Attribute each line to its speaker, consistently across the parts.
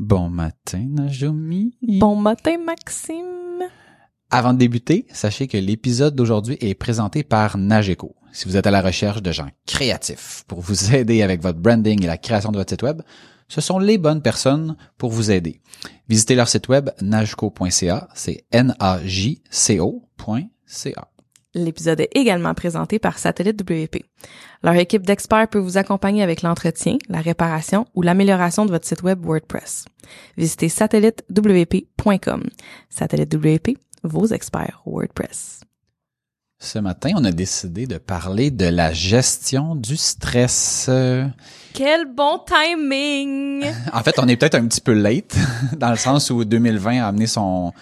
Speaker 1: Bon matin, Najomi.
Speaker 2: Bon matin, Maxime.
Speaker 1: Avant de débuter, sachez que l'épisode d'aujourd'hui est présenté par Nageco. Si vous êtes à la recherche de gens créatifs pour vous aider avec votre branding et la création de votre site web, ce sont les bonnes personnes pour vous aider. Visitez leur site web nageco.ca, c'est N-A-J-C-O.ca.
Speaker 2: L'épisode est également présenté par Satellite WP. Leur équipe d'experts peut vous accompagner avec l'entretien, la réparation ou l'amélioration de votre site web WordPress. Visitez satellitewp.com. Satellite WP, vos experts WordPress.
Speaker 1: Ce matin, on a décidé de parler de la gestion du stress.
Speaker 2: Quel bon timing!
Speaker 1: En fait, on est peut-être un petit peu late, dans le sens où 2020 a amené son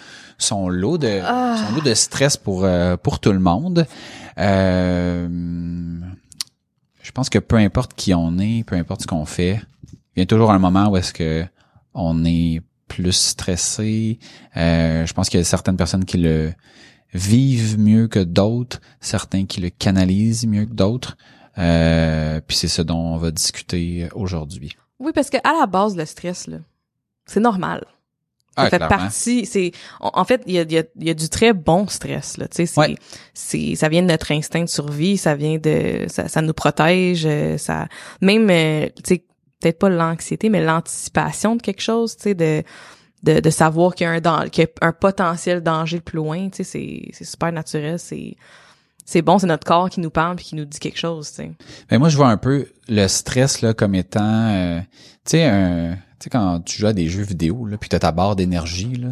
Speaker 1: son lot de son lot de stress pour euh, pour tout le monde. Euh, je pense que peu importe qui on est, peu importe ce qu'on fait, il y a toujours un moment où est-ce que on est plus stressé. Euh, je pense qu'il y a certaines personnes qui le vivent mieux que d'autres, certains qui le canalisent mieux que d'autres. Euh, puis c'est ce dont on va discuter aujourd'hui.
Speaker 2: Oui, parce que à la base, le stress, là, c'est normal. Ça
Speaker 1: Ah,
Speaker 2: fait
Speaker 1: clairement.
Speaker 2: partie, c'est, en fait, il y a, il y, a, y a du très bon stress, là, tu sais, c'est,
Speaker 1: Ouais.
Speaker 2: c'est, ça vient de notre instinct de survie, ça vient de, ça, ça nous protège, euh, ça, même, euh, tu sais, peut-être pas l'anxiété, mais l'anticipation de quelque chose, tu sais, de, de, de savoir qu'il y a un dan- qu'il y a un potentiel danger plus loin, tu sais, c'est, c'est super naturel, c'est, c'est bon, c'est notre corps qui nous parle puis qui nous dit quelque chose, tu sais.
Speaker 1: Ben moi, je vois un peu le stress là comme étant, euh, tu sais, un, tu sais quand tu joues à des jeux vidéo là, puis t'as ta barre d'énergie là,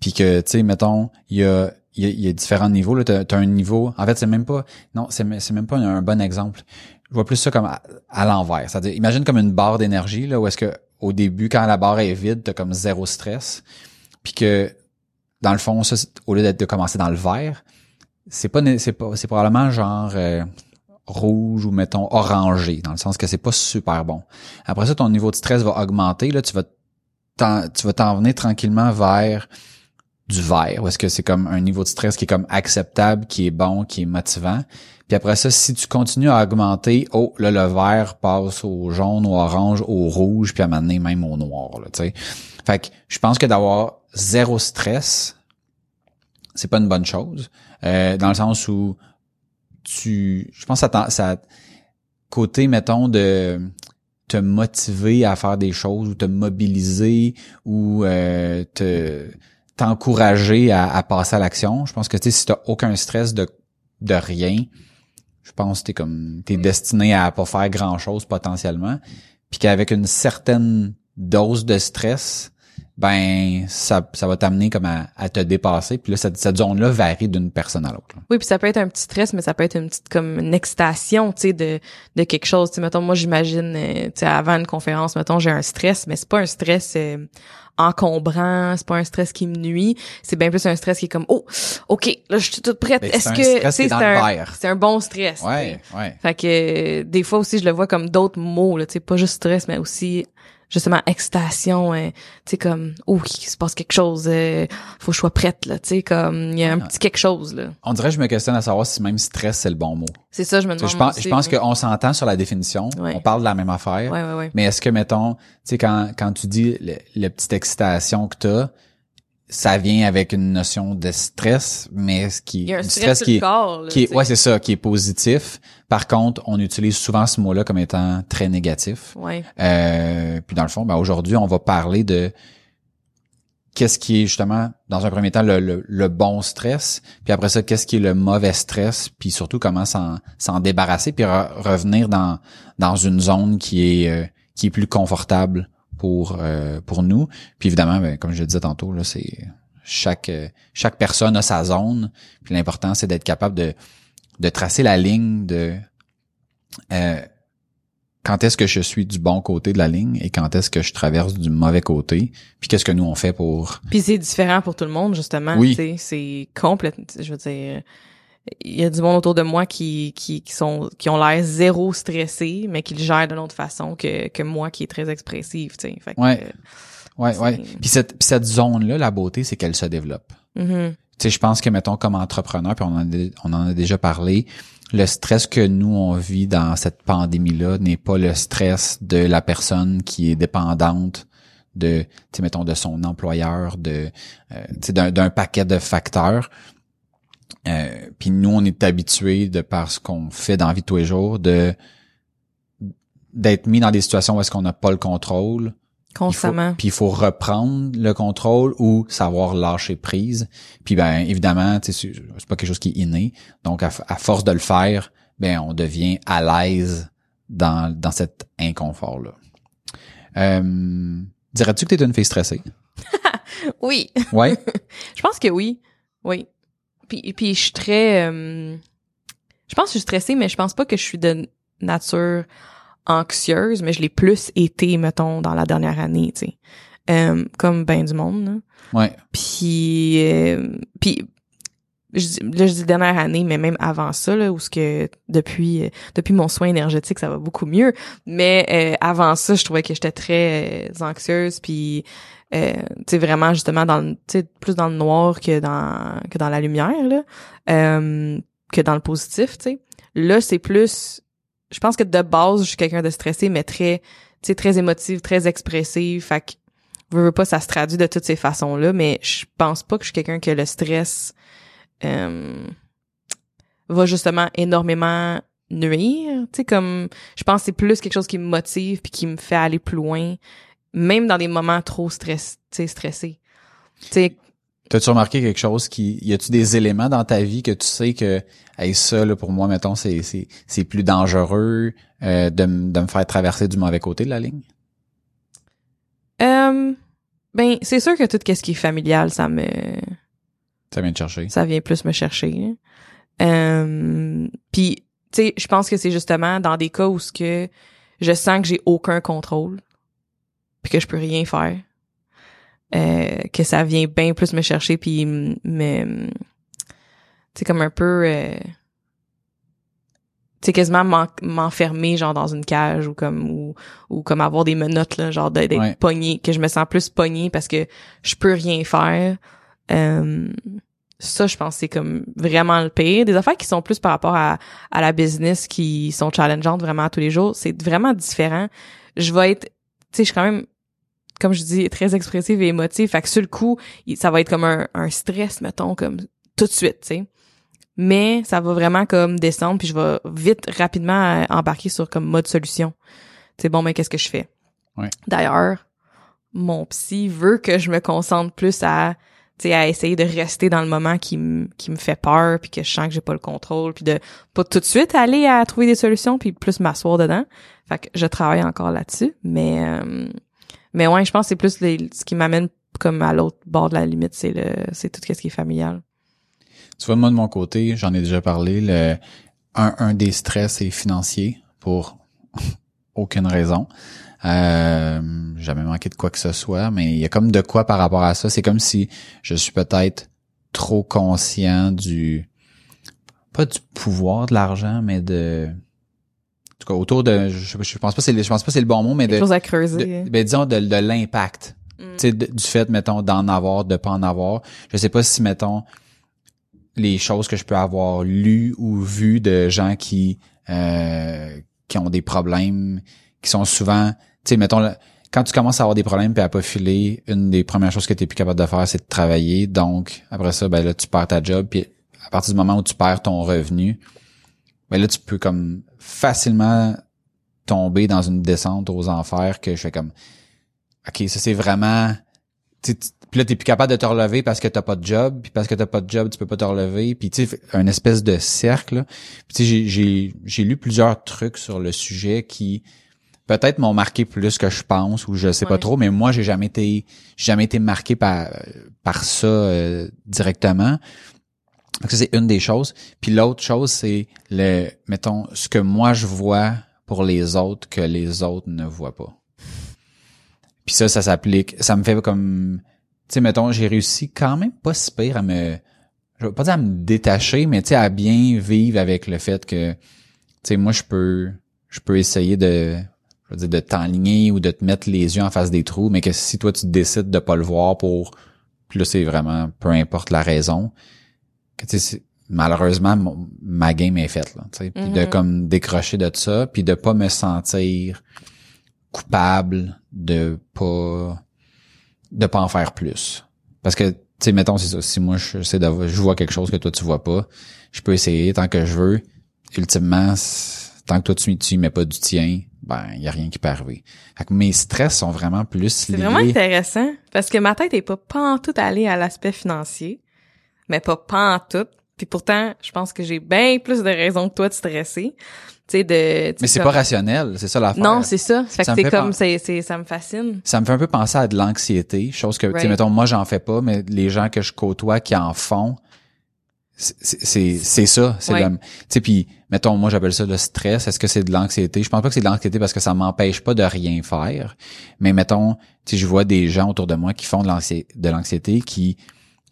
Speaker 1: puis que tu sais, mettons, il y a y a, y a différents niveaux là. T'as, t'as un niveau. En fait, c'est même pas. Non, c'est me- c'est même pas un bon exemple. Je vois plus ça comme à, à l'envers. C'est-à-dire, imagine comme une barre d'énergie là, où est-ce que au début, quand la barre est vide, t'as comme zéro stress, puis que dans le fond, ça, au lieu d'être de commencer dans le vert, c'est pas c'est pas c'est probablement genre euh, rouge ou mettons orangé dans le sens que c'est pas super bon. Après ça ton niveau de stress va augmenter là, tu vas tu vas t'en venir tranquillement vers du vert où est-ce que c'est comme un niveau de stress qui est comme acceptable, qui est bon, qui est motivant. Puis après ça si tu continues à augmenter, oh là le vert passe au jaune, au orange, au rouge puis à donné, même au noir là, tu sais. Fait que je pense que d'avoir zéro stress c'est pas une bonne chose euh, dans le sens où tu je pense que ça, ça côté mettons de te motiver à faire des choses ou te mobiliser ou euh, te t'encourager à, à passer à l'action je pense que tu sais si t'as aucun stress de de rien je pense que t'es comme t'es destiné à pas faire grand chose potentiellement. Puis qu'avec une certaine dose de stress ben ça, ça va t'amener comme à, à te dépasser. Puis là, cette, cette zone-là varie d'une personne à l'autre.
Speaker 2: Oui, puis ça peut être un petit stress, mais ça peut être une petite comme une excitation, tu sais, de de quelque chose. Tu sais, mettons, moi j'imagine, euh, tu sais, avant une conférence, mettons, j'ai un stress, mais c'est pas un stress euh, encombrant, c'est pas un stress qui me nuit, c'est bien plus un stress qui est comme oh, ok, là je suis toute prête. Est-ce que
Speaker 1: est
Speaker 2: c'est un c'est un bon stress.
Speaker 1: Ouais, ouais.
Speaker 2: Fait que euh, des fois aussi je le vois comme d'autres mots là, tu sais, pas juste stress, mais aussi justement excitation, euh, tu sais comme oh, il se passe quelque chose, euh, faut que je sois prête là, tu sais comme il y a un petit quelque chose là.
Speaker 1: On dirait que je me questionne à savoir si même stress, c'est le bon mot.
Speaker 2: C'est ça, je me demande.
Speaker 1: je pense,
Speaker 2: aussi,
Speaker 1: je pense
Speaker 2: ouais.
Speaker 1: qu'on s'entend sur la définition.
Speaker 2: Ouais.
Speaker 1: On parle de la même affaire.
Speaker 2: Ouais.
Speaker 1: Mais est-ce que, mettons, tu sais, quand, quand tu dis le, le petite excitation que t'as, ça vient avec une notion de stress, mais ce qui
Speaker 2: Il y a un
Speaker 1: du
Speaker 2: stress,
Speaker 1: qui
Speaker 2: corps. là,
Speaker 1: qui est, ouais, c'est ça, qui est positif. Par contre, on utilise souvent ce mot-là comme étant très négatif.
Speaker 2: Ouais.
Speaker 1: Euh, puis dans le fond, ben aujourd'hui, on va parler de qu'est-ce qui est justement dans un premier temps le, le, le bon stress, puis après ça qu'est-ce qui est le mauvais stress, puis surtout comment s'en s'en débarrasser, puis re- revenir dans dans une zone qui est euh, qui est plus confortable pour euh, pour nous. Puis évidemment, ben, comme je le disais tantôt là, c'est chaque euh, chaque personne a sa zone. Puis l'important c'est d'être capable de de tracer la ligne de euh, quand est-ce que je suis du bon côté de la ligne et quand est-ce que je traverse du mauvais côté. Puis qu'est-ce que nous on fait pour
Speaker 2: Puis c'est différent pour tout le monde, justement.
Speaker 1: Oui.
Speaker 2: C'est complètement, je veux dire, il y a du monde autour de moi qui, qui, qui sont, qui ont l'air zéro stressés, mais qui le gèrent d'une autre façon que, que moi qui est très expressive, tu sais. Que,
Speaker 1: Ouais. ouais ouais. Puis cette puis cette zone là, la beauté c'est qu'elle se développe.
Speaker 2: euh, mhm.
Speaker 1: Tu sais, je pense que, mettons, comme entrepreneur, puis on en, a, on en a déjà parlé, le stress que nous, on vit dans cette pandémie-là n'est pas le stress de la personne qui est dépendante de, tu sais, mettons, de son employeur, de, euh, tu sais, d'un, d'un paquet de facteurs. Euh, puis nous, on est habitués, de par ce qu'on fait dans la vie de tous les jours, de d'être mis dans des situations où est-ce qu'on n'a pas le contrôle,
Speaker 2: Constamment.
Speaker 1: Puis il faut reprendre le contrôle ou savoir lâcher prise. Puis ben évidemment, c'est pas quelque chose qui est inné. Donc à, force de le faire, ben on devient à l'aise dans dans cet inconfort là. Euh, Dirais-tu que tu es une fille stressée?
Speaker 2: Oui.
Speaker 1: Ouais?
Speaker 2: Je pense que oui. Oui. Puis, puis je suis très... euh, je pense que je suis stressée, mais je pense pas que je suis de nature anxieuse, mais je l'ai plus été, mettons, dans la dernière année, tu sais. Euh, comme ben du monde, là.
Speaker 1: ouais.
Speaker 2: Puis, euh, puis je dis, là, je dis dernière année, mais même avant ça, là, où ce que depuis euh, depuis mon soin énergétique, ça va beaucoup mieux. Mais euh, avant ça, je trouvais que j'étais très euh, anxieuse, puis euh, tu vraiment justement dans tu plus dans le noir que dans que dans la lumière là, euh, que dans le positif, tu sais. Là, c'est plus, je pense que de base, je suis quelqu'un de stressé, mais très, tu très émotive, très expressive. Fait que veux, veux pas, ça se traduit de toutes ces façons-là, mais je pense pas que je suis quelqu'un que le stress euh, va justement énormément nuire. Tu sais, comme je pense que c'est plus quelque chose qui me motive puis qui me fait aller plus loin, même dans des moments trop stress, stressés.
Speaker 1: T'as-tu remarqué quelque chose qui, y a-tu des éléments dans ta vie que tu sais que, hey, ça, là, pour moi, mettons, c'est, c'est, c'est plus dangereux, euh, de, de me faire traverser du mauvais côté de la ligne?
Speaker 2: euh, ben c'est sûr que tout ce qui est familial, ça me
Speaker 1: Ça vient de chercher.
Speaker 2: ça vient plus me chercher. hein. Euh, puis tu sais, je pense que c'est justement dans des cas où ce que je sens que j'ai aucun contrôle, puis que je peux rien faire, euh, que ça vient bien plus me chercher puis me, tu sais comme un peu, euh, tu sais quasiment m'en- m'enfermer genre dans une cage ou comme ou, ou comme avoir des menottes là, genre d'être
Speaker 1: Ouais.
Speaker 2: pogné, que je me sens plus pogné parce que je peux rien faire. Euh, ça, je pense, que c'est comme vraiment le pire. Des affaires qui sont plus par rapport à, à la business, qui sont challengeantes vraiment tous les jours, c'est vraiment différent. Je vais être, tu sais, je suis quand même, comme je dis, très expressive et émotive. Fait que sur le coup, ça va être comme un, un stress, mettons, comme tout de suite, tu sais. Mais ça va vraiment comme descendre, puis je vais vite, rapidement euh, embarquer sur comme mode solution. Tu sais, bon, mais qu'est-ce que je fais?
Speaker 1: Ouais.
Speaker 2: D'ailleurs, mon psy veut que je me concentre plus à tu sais, à essayer de rester dans le moment qui me qui me fait peur puis que je sens que j'ai pas le contrôle puis de pas tout de suite aller à trouver des solutions puis plus m'asseoir dedans. Fait que je travaille encore là-dessus, mais euh, mais ouais, je pense que c'est plus les- ce qui m'amène comme à l'autre bord de la limite, c'est le c'est tout ce qui est familial.
Speaker 1: Tu vois, moi, de mon côté, j'en ai déjà parlé, le, un, un des stress est financier pour aucune raison. Euh, jamais manqué de quoi que ce soit, mais il y a comme de quoi par rapport à ça. C'est comme si je suis peut-être trop conscient du, pas du pouvoir de l'argent, mais de, tout cas, autour de, je, je pense pas c'est, le- je pense pas c'est le bon mot, mais
Speaker 2: Quelque
Speaker 1: de,
Speaker 2: chose à creuser.
Speaker 1: de- ben, disons de, de l'impact
Speaker 2: Mm.
Speaker 1: tu sais, de- du fait mettons d'en avoir de pas en avoir je sais pas si mettons les choses que je peux avoir lues ou vues de gens qui euh, qui ont des problèmes qui sont souvent tu sais mettons quand tu commences à avoir des problèmes puis à pas filer une des premières choses que tu plus capable de faire c'est de travailler donc après ça ben là tu perds ta job puis à partir du moment où tu perds ton revenu ben là tu peux comme facilement tomber dans une descente aux enfers que je fais comme OK, ça c'est vraiment puis là t'es plus capable de te relever parce que t'as pas de job puis parce que t'as pas de job tu peux pas te relever puis tu sais un espèce de cercle puis tu j'ai j'ai lu plusieurs trucs sur le sujet qui peut-être m'ont marqué plus que je pense ou je sais pas trop mais moi j'ai jamais été j'ai jamais été marqué par par ça euh, directement donc ça c'est une des choses. Puis l'autre chose c'est le mettons ce que moi je vois pour les autres que les autres ne voient pas. Puis ça ça s'applique. Ça me fait comme tu sais mettons j'ai réussi quand même pas si pire à me je veux pas dire à me détacher mais tu sais à bien vivre avec le fait que tu sais moi je peux je peux essayer de je veux dire de t'enligner ou de te mettre les yeux en face des trous mais que si toi tu décides de pas le voir pour puis là c'est vraiment peu importe la raison que tu sais c'est- malheureusement mon- ma game est faite là tu sais. Puis de
Speaker 2: Mhm.
Speaker 1: comme décrocher de ça puis de pas me sentir coupable de pas de pas en faire plus. Parce que tu sais mettons c'est ça si moi je sais de je vois quelque chose que toi tu vois pas je peux essayer tant que je veux. Ultimement c'est- tant que toi tu, tu mets pas du tien ben il y a rien qui peut arriver. Fait que mes stress sont vraiment plus
Speaker 2: C'est
Speaker 1: liés
Speaker 2: vraiment intéressant parce que ma tête est pas pas en tout allée à l'aspect financier, mais pas pas en tout. Puis pourtant, je pense que j'ai bien plus de raisons que toi de stresser. Tu sais de tu
Speaker 1: mais c'est
Speaker 2: comme-
Speaker 1: pas rationnel c'est ça l'affaire
Speaker 2: Non, c'est ça. Fait
Speaker 1: Ça
Speaker 2: que c'est comme c'est c'est ça me fascine.
Speaker 1: ça me fait un peu penser à de l'anxiété, chose que, tu sais,
Speaker 2: Right.
Speaker 1: mettons, moi, j'en fais pas, mais les gens que je côtoie qui en font, c'est c'est ça, c'est
Speaker 2: Ouais.
Speaker 1: tu sais, puis mettons, moi, j'appelle ça le stress. Est-ce que c'est de l'anxiété? Je pense pas que c'est de l'anxiété parce que ça m'empêche pas de rien faire, mais mettons, tu je vois des gens autour de moi qui font de l'anxiété, qui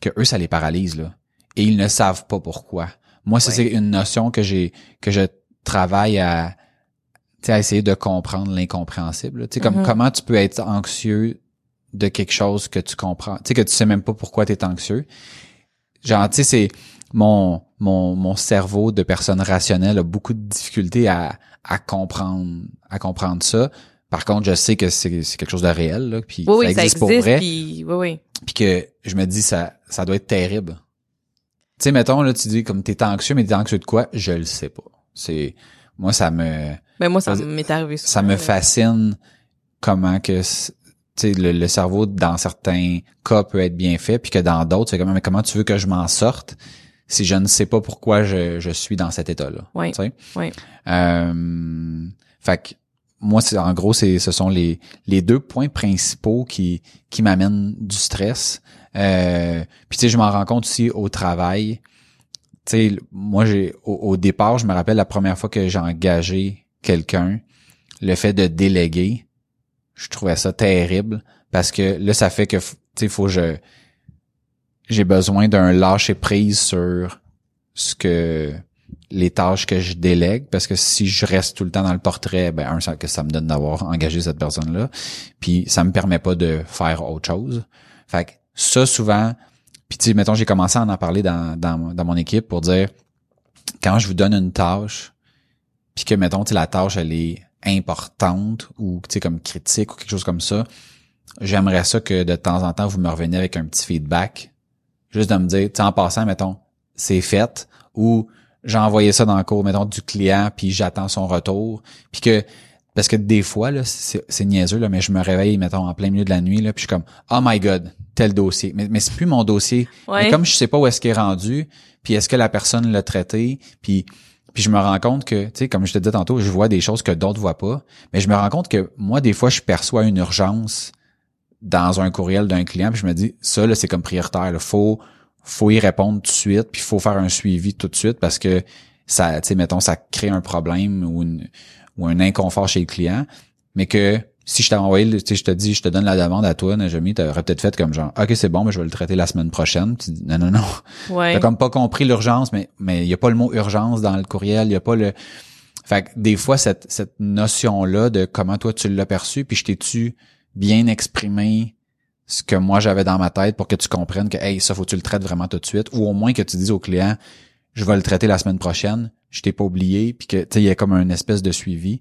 Speaker 1: que eux, ça les paralyse là, et ils ne savent pas pourquoi. Moi, ça,
Speaker 2: Ouais.
Speaker 1: c'est une notion que j'ai que je travaille à à essayer de comprendre l'incompréhensible. Tu sais, comme
Speaker 2: Mhm.
Speaker 1: comment tu peux être anxieux de quelque chose que tu comprends, tu sais, que tu sais même pas pourquoi tu es anxieux. Genre, tu sais, c'est mon, mon, mon cerveau de personne rationnelle a beaucoup de difficultés à, à comprendre, à comprendre ça. Par contre, je sais que c'est c'est quelque chose de réel, là, puis
Speaker 2: Oui,
Speaker 1: ça
Speaker 2: ça
Speaker 1: existe pour vrai,
Speaker 2: Puis oui, oui.
Speaker 1: puis que je me dis ça, ça doit être terrible. Tu sais, mettons là, tu dis comme t'es anxieux, mais t'es anxieux de quoi? Je le sais pas. C'est moi, ça me,
Speaker 2: Mais moi, ça m'est arrivé souvent.
Speaker 1: ça me fascine comment que c- tu sais le, le cerveau dans certains cas peut être bien fait puis que dans d'autres c'est comme mais comment tu veux que je m'en sorte si je ne sais pas pourquoi je, je suis dans cet état là
Speaker 2: Oui. Oui.
Speaker 1: euh, fait que moi c'est en gros c'est ce sont les les deux points principaux qui qui m'amènent du stress euh, puis tu sais je m'en rends compte aussi au travail. Tu sais moi j'ai au, au départ je me rappelle la première fois que j'ai engagé quelqu'un le fait de déléguer je trouvais ça terrible parce que là ça fait que tu sais faut que je j'ai besoin d'un lâcher prise sur ce que les tâches que je délègue parce que si je reste tout le temps dans le portrait ben un ça que ça me donne d'avoir engagé cette personne là puis ça me permet pas de faire autre chose. Fait que ça souvent. Puis tu sais mettons j'ai commencé à en parler dans, dans dans mon équipe pour dire quand je vous donne une tâche puis que mettons tu la tâche elle est importante ou tu sais comme critique ou quelque chose comme ça j'aimerais ça que de temps en temps vous me reveniez avec un petit feedback. Juste de me dire tu en passant mettons c'est fait ou j'ai envoyé ça dans le cours mettons du client puis j'attends son retour puis que parce que des fois là c'est niaiseux là mais je me réveille mettons en plein milieu de la nuit là puis je suis comme oh my god tel dossier mais mais c'est plus mon dossier
Speaker 2: Ouais.
Speaker 1: mais comme je sais pas où est-ce qu'il est rendu puis est-ce que la personne l'a traité puis puis je me rends compte que tu sais comme je te disais tantôt je vois des choses que d'autres voient pas mais je me rends compte que moi des fois je perçois une urgence dans un courriel d'un client puis je me dis ça là c'est comme prioritaire là. faut faut y répondre tout de suite puis faut faire un suivi tout de suite parce que ça tu sais mettons ça crée un problème ou une, ou un inconfort chez le client mais que si je t'avais envoyé tu sais je te dis je te donne la demande à toi Najami t'aurais peut-être fait comme genre OK c'est bon mais je vais le traiter la semaine prochaine tu dis non non non
Speaker 2: Ouais.
Speaker 1: T'as comme pas compris l'urgence, mais mais il y a pas le mot urgence dans le courriel, il y a pas le. Fait que des fois cette cette notion là de comment toi tu l'as perçu, puis je t'ai-tu bien exprimé ce que moi j'avais dans ma tête pour que tu comprennes que hey ça faut que tu le traites vraiment tout de suite, ou au moins que tu dises au client je vais le traiter la semaine prochaine, je t'ai pas oublié, puis que tu sais il y a comme une espèce de suivi.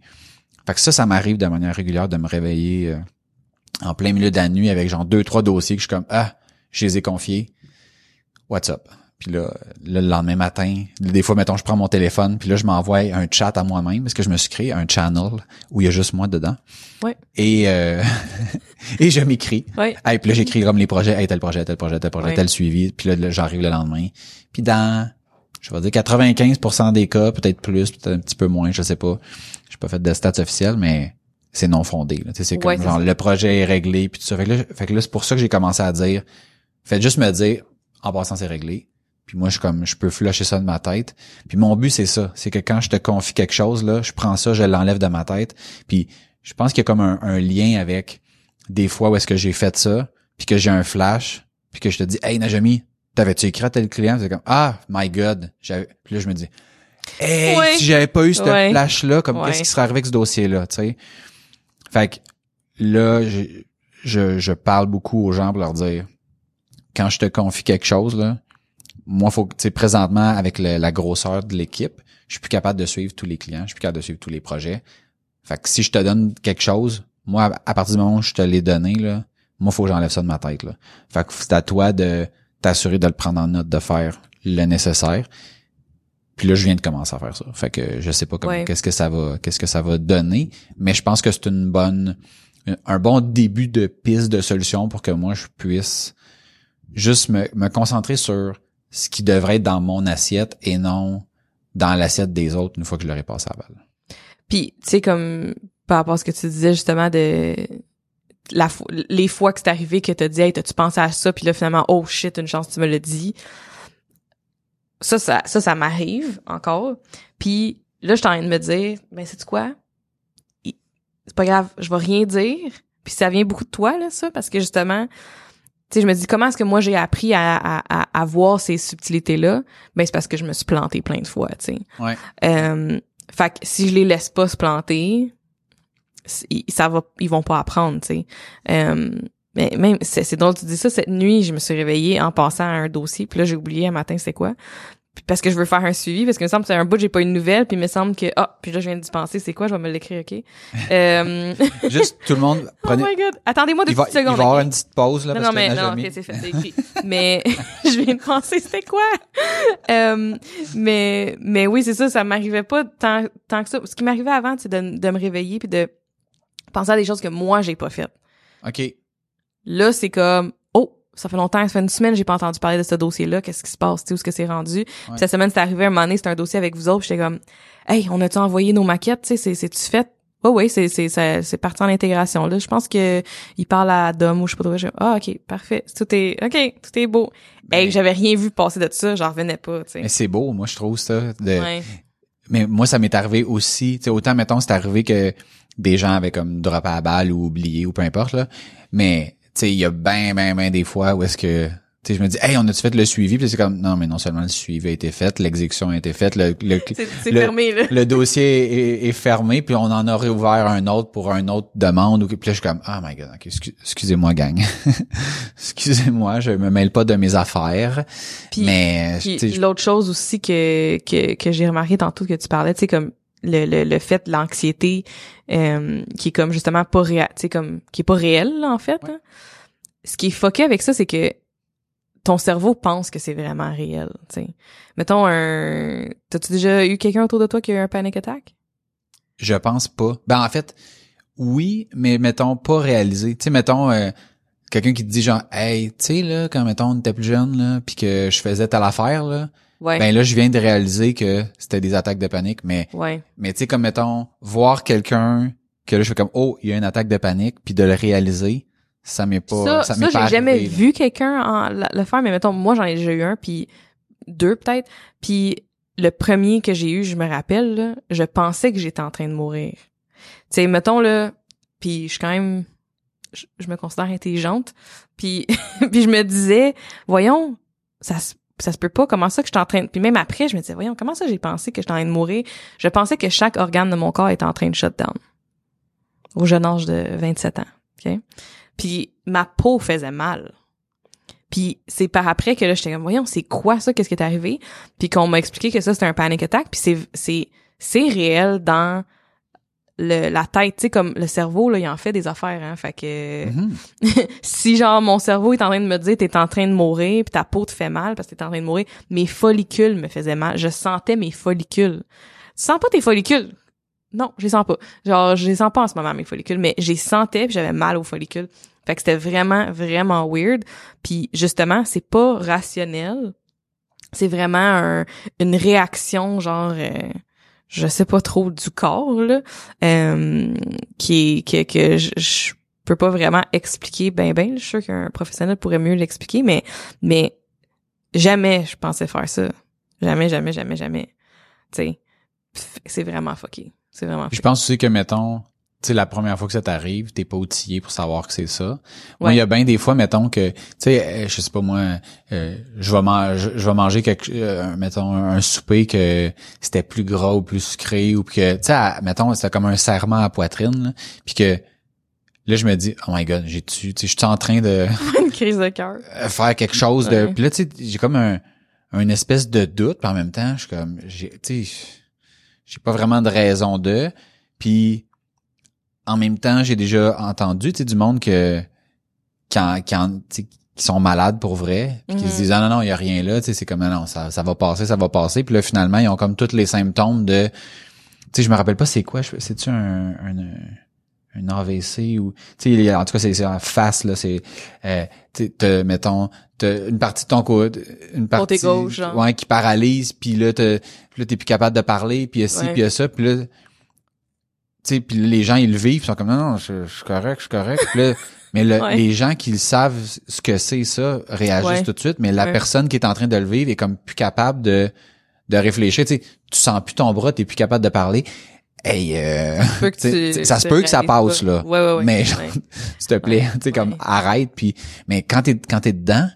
Speaker 1: Fait que ça ça m'arrive de manière régulière de me réveiller euh, en plein milieu de la nuit avec genre deux trois dossiers que je suis comme ah je les ai confiés what's up? Puis là, le lendemain matin, des fois, mettons, je prends mon téléphone, puis là, je m'envoie un chat à moi-même, parce que je me suis créé un channel où il y a juste moi dedans.
Speaker 2: Ouais.
Speaker 1: Et, euh, et je m'écris.
Speaker 2: Ouais.
Speaker 1: Hey, puis là, j'écris comme les projets, hey, tel projet, tel projet, tel projet,
Speaker 2: Ouais.
Speaker 1: tel suivi. Puis là, là, j'arrive le lendemain. Puis dans, je vais dire 95% des cas, peut-être plus, peut-être un petit peu moins, je sais pas. J'ai pas fait de stats officiels, mais c'est non fondé. C'est comme
Speaker 2: Ouais,
Speaker 1: genre le projet est réglé, puis tout ça. Fait que là, fait que là, c'est pour ça que j'ai commencé à dire, faites juste me dire, en passant, c'est réglé. Puis moi, je suis comme, je peux flusher ça de ma tête. Puis mon but, c'est ça. C'est que quand je te confie quelque chose, là, je prends ça, je l'enlève de ma tête. Puis je pense qu'il y a comme un, un lien avec des fois où est-ce que j'ai fait ça, puis que j'ai un flash, puis que je te dis, hey, Najami, t'avais-tu écrit à tel client? C'est comme, ah, my God. J'avais- Puis là, je me dis, hey, si j'avais pas eu ce
Speaker 2: Ouais.
Speaker 1: flash-là, comme qu'est-ce qui serait arrivé avec ce dossier-là, tu sais? Fait que là, j'ai- je, je parle beaucoup aux gens pour leur dire, quand je te confie quelque chose, là, moi, faut que, tu sais, présentement, avec le- la grosseur de l'équipe, je suis plus capable de suivre tous les clients, je suis plus capable de suivre tous les projets. Fait que si je te donne quelque chose, moi, à partir du moment où je te l'ai donné, là, moi, faut que j'enlève ça de ma tête, là. Fait que c'est à toi de t'assurer de le prendre en note, de faire le nécessaire. Puis là, je viens de commencer à faire ça. Fait que je sais pas comment,
Speaker 2: Ouais.
Speaker 1: qu'est-ce que ça va, qu'est-ce que ça va donner, mais je pense que c'est une bonne, un bon début de piste de solution pour que moi, je puisse juste me, me concentrer sur ce qui devrait être dans mon assiette et non dans l'assiette des autres une fois que je leur ai passé à la balle.
Speaker 2: Puis, tu sais, comme par rapport à ce que tu disais justement de la fo- les fois que c'est arrivé que t'as dit hey t'as-tu pensé à ça? Puis là finalement oh shit une chance tu me l'as dit ça ça ça ça m'arrive encore. Puis là je suis en train de me dire ben c'est quoi? C'est pas grave je vais rien dire. Puis ça vient beaucoup de toi là ça parce que justement tu sais je me dis comment est-ce que moi j'ai appris à, à, à, à voir ces subtilités là ben c'est parce que je me suis plantée plein de fois tu sais.
Speaker 1: Ouais.
Speaker 2: euh, fait que si je les laisse pas se planter, ils- ça va, ils vont pas apprendre, tu sais. Euh, mais même, c'est c'est drôle, tu dis ça, cette nuit, je me suis réveillée en passant à un dossier, puis là, j'ai oublié un matin c'est quoi. Puis parce que je veux faire un suivi, parce que me semble que c'est un bout, j'ai pas eu de nouvelles, puis il me semble que, ah, puis là, je viens d'y penser, c'est quoi, je vais me l'écrire, OK? Euh,
Speaker 1: Juste tout le monde
Speaker 2: oh
Speaker 1: prenez.
Speaker 2: my god! Attendez-moi deux
Speaker 1: il va,
Speaker 2: petites
Speaker 1: il va
Speaker 2: secondes.
Speaker 1: avoir une petite pause là
Speaker 2: Non,
Speaker 1: parce
Speaker 2: non, mais non, ok, c'est fait, c'est écrit. mais je viens de penser, c'était quoi? Euh, mais, mais oui, c'est ça, ça m'arrivait pas tant, tant que ça. Ce qui m'arrivait avant, c'est de, de me réveiller puis de penser à des choses que moi, j'ai pas faites.
Speaker 1: OK.
Speaker 2: Là, c'est comme, oh, ça fait longtemps, ça fait une semaine, j'ai pas entendu parler de ce dossier-là, qu'est-ce qui se passe, tu où est-ce que c'est rendu? Puis cette semaine, c'est arrivé un moment donné, c'était un dossier avec vous autres, j'étais comme, hey, on a-tu envoyé nos maquettes, tu sais, c'est, c'est-tu fait? Oh oui, c'est, c'est, c'est, c'est parti en intégration, là. Je pense que il parle à Dom ou je sais pas trop. Ah, ok, parfait. Tout est, ok, tout est beau. Hey,
Speaker 1: Mais-
Speaker 2: j'avais rien vu passer de ça, j'en revenais pas, tu.
Speaker 1: Mais c'est beau, moi je trouve ça. De,
Speaker 2: Ouais.
Speaker 1: Mais moi, ça m'est arrivé aussi. Tu sais, autant, mettons, c'est arrivé que des gens avaient comme droppé à la balle ou oublié ou peu importe, là. Mais, tu sais, il y a ben, ben, ben des fois où est-ce que, tu sais, je me dis, hey, on a-tu fait le suivi? Puis c'est comme, non, mais non seulement le suivi a été fait, l'exécution a été faite, le, le, le-
Speaker 2: fermé, là.
Speaker 1: le dossier est, est fermé, puis on en a réouvert un autre pour une autre demande. Ou, puis là, je suis comme, oh my god, excusez-moi, gang. excusez-moi, je me mêle pas de mes affaires.
Speaker 2: Puis-
Speaker 1: mais,
Speaker 2: Puis
Speaker 1: tu sais, je-
Speaker 2: l'autre chose aussi que, que, que j'ai remarqué tantôt que tu parlais, tu sais, comme le, le, le fait de l'anxiété euh, qui est comme justement pas réel, tu sais, comme qui est pas réel, là, en fait.
Speaker 1: Ouais.
Speaker 2: hein. Ce qui est fucké avec ça, c'est que ton cerveau pense que c'est vraiment réel, tu sais. Mettons un... T'as-tu déjà eu quelqu'un autour de toi qui a eu un panic attack?
Speaker 1: Je pense pas. Ben en fait, oui, mais mettons pas réalisé. Tu sais, mettons euh, quelqu'un qui te dit genre, hey, tu sais là, quand mettons on était plus jeune là, puis que je faisais telle affaire là,
Speaker 2: Ouais.
Speaker 1: ben là je viens de réaliser que c'était des attaques de panique. Mais
Speaker 2: ouais.
Speaker 1: mais tu sais comme mettons voir quelqu'un que là je fais comme oh il y a une attaque de panique puis de le réaliser, ça m'est pas,
Speaker 2: ça,
Speaker 1: ça,
Speaker 2: ça, j'ai jamais
Speaker 1: là.
Speaker 2: vu quelqu'un le faire, mais mettons, moi, j'en ai déjà eu un, puis deux peut-être. Puis le premier que j'ai eu, je me rappelle, là, je pensais que j'étais en train de mourir. Tu sais, mettons, là, puis je suis quand même... Je, je me considère intelligente. Puis, puis je me disais, voyons, ça se ça se peut pas, comment ça que je suis en train. Puis même après, je me disais, voyons, comment ça j'ai pensé que j'étais en train de mourir? Je pensais que chaque organe de mon corps était en train de shut down. Au jeune âge de 27 ans. OK? Puis ma peau faisait mal. Puis c'est par après que là j'étais comme voyons c'est quoi ça? Qu'est-ce qui est arrivé? Puis qu'on m'a expliqué que ça c'était un panic attack puis c'est c'est c'est réel dans le, la tête, tu sais, comme le cerveau, là, il en fait des affaires, hein. Fait que
Speaker 1: Mhm.
Speaker 2: si genre mon cerveau est en train de me dire t'es en train de mourir puis ta peau te fait mal parce que t'es en train de mourir, mes follicules me faisaient mal. Je sentais mes follicules. Tu sens pas tes follicules? Non, je les sens pas. Genre, je les sens pas en ce moment, mes follicules, mais je les sentais puis j'avais mal aux follicules. Fait que c'était vraiment, vraiment weird. Puis justement, c'est pas rationnel. C'est vraiment un- une réaction, genre, euh, je sais pas trop du corps, là, euh, qui que, que je, je peux pas vraiment expliquer ben ben. Je suis sûr qu'un professionnel pourrait mieux l'expliquer, mais, mais jamais je pensais faire ça. Jamais, jamais, jamais, jamais. Tu sais, c'est vraiment fucké. C'est vraiment fucké.
Speaker 1: je pense aussi que, mettons, tu sais, la première fois que ça t'arrive, t'es pas outillé pour savoir que c'est ça. Moi,
Speaker 2: Ouais.
Speaker 1: il y a bien des fois, mettons, que, tu sais, euh, je sais pas moi, euh, je vais manger, je, vais manger quelque, euh, mettons, un souper que c'était plus gras ou plus sucré ou que, tu sais, mettons, c'était comme un serrement à poitrine, puis que, là, je me dis, oh my god, j'ai-tu, tu sais, je suis en train de
Speaker 2: une crise de cœur.
Speaker 1: euh, faire quelque chose de,
Speaker 2: Ouais.
Speaker 1: puis là, tu sais, j'ai comme un, une espèce de doute, puis en même temps, je suis comme, j'ai, tu sais, j'ai pas vraiment de raison de, puis en même temps, j'ai déjà entendu, tu du monde que quand, quand, tu qui sont malades pour vrai, puis qui
Speaker 2: Mhm.
Speaker 1: se disent ah non non, il y a rien là, tu sais, c'est comme ah non, ça ça va passer, ça va passer, puis là finalement, ils ont comme tous les symptômes de tu sais, je me rappelle pas c'est quoi, je- c'est-tu un, un un AVC ou tu sais en tout cas c'est c'est en face là c'est euh, tu mettons t'as une partie de ton côté une partie
Speaker 2: gauche, genre.
Speaker 1: ouais qui paralyse puis là puis là t'es plus capable de parler puis il y a ci puis il y a ça puis là tu sais puis les gens ils le vivent ils sont comme non non je, je suis correct je suis correct là, mais le-
Speaker 2: Ouais.
Speaker 1: les gens qui le savent ce que c'est ça réagissent
Speaker 2: Ouais.
Speaker 1: tout de suite mais la
Speaker 2: Ouais.
Speaker 1: personne qui est en train de le vivre est comme plus capable de de réfléchir tu sais tu sens plus ton bras t'es plus capable de parler hey euh, tu
Speaker 2: tu-
Speaker 1: ça se peut que ça passe
Speaker 2: pas.
Speaker 1: là
Speaker 2: Ouais, ouais, ouais.
Speaker 1: mais s'il te plaît tu sais comme arrête puis mais quand t'es quand t'es dedans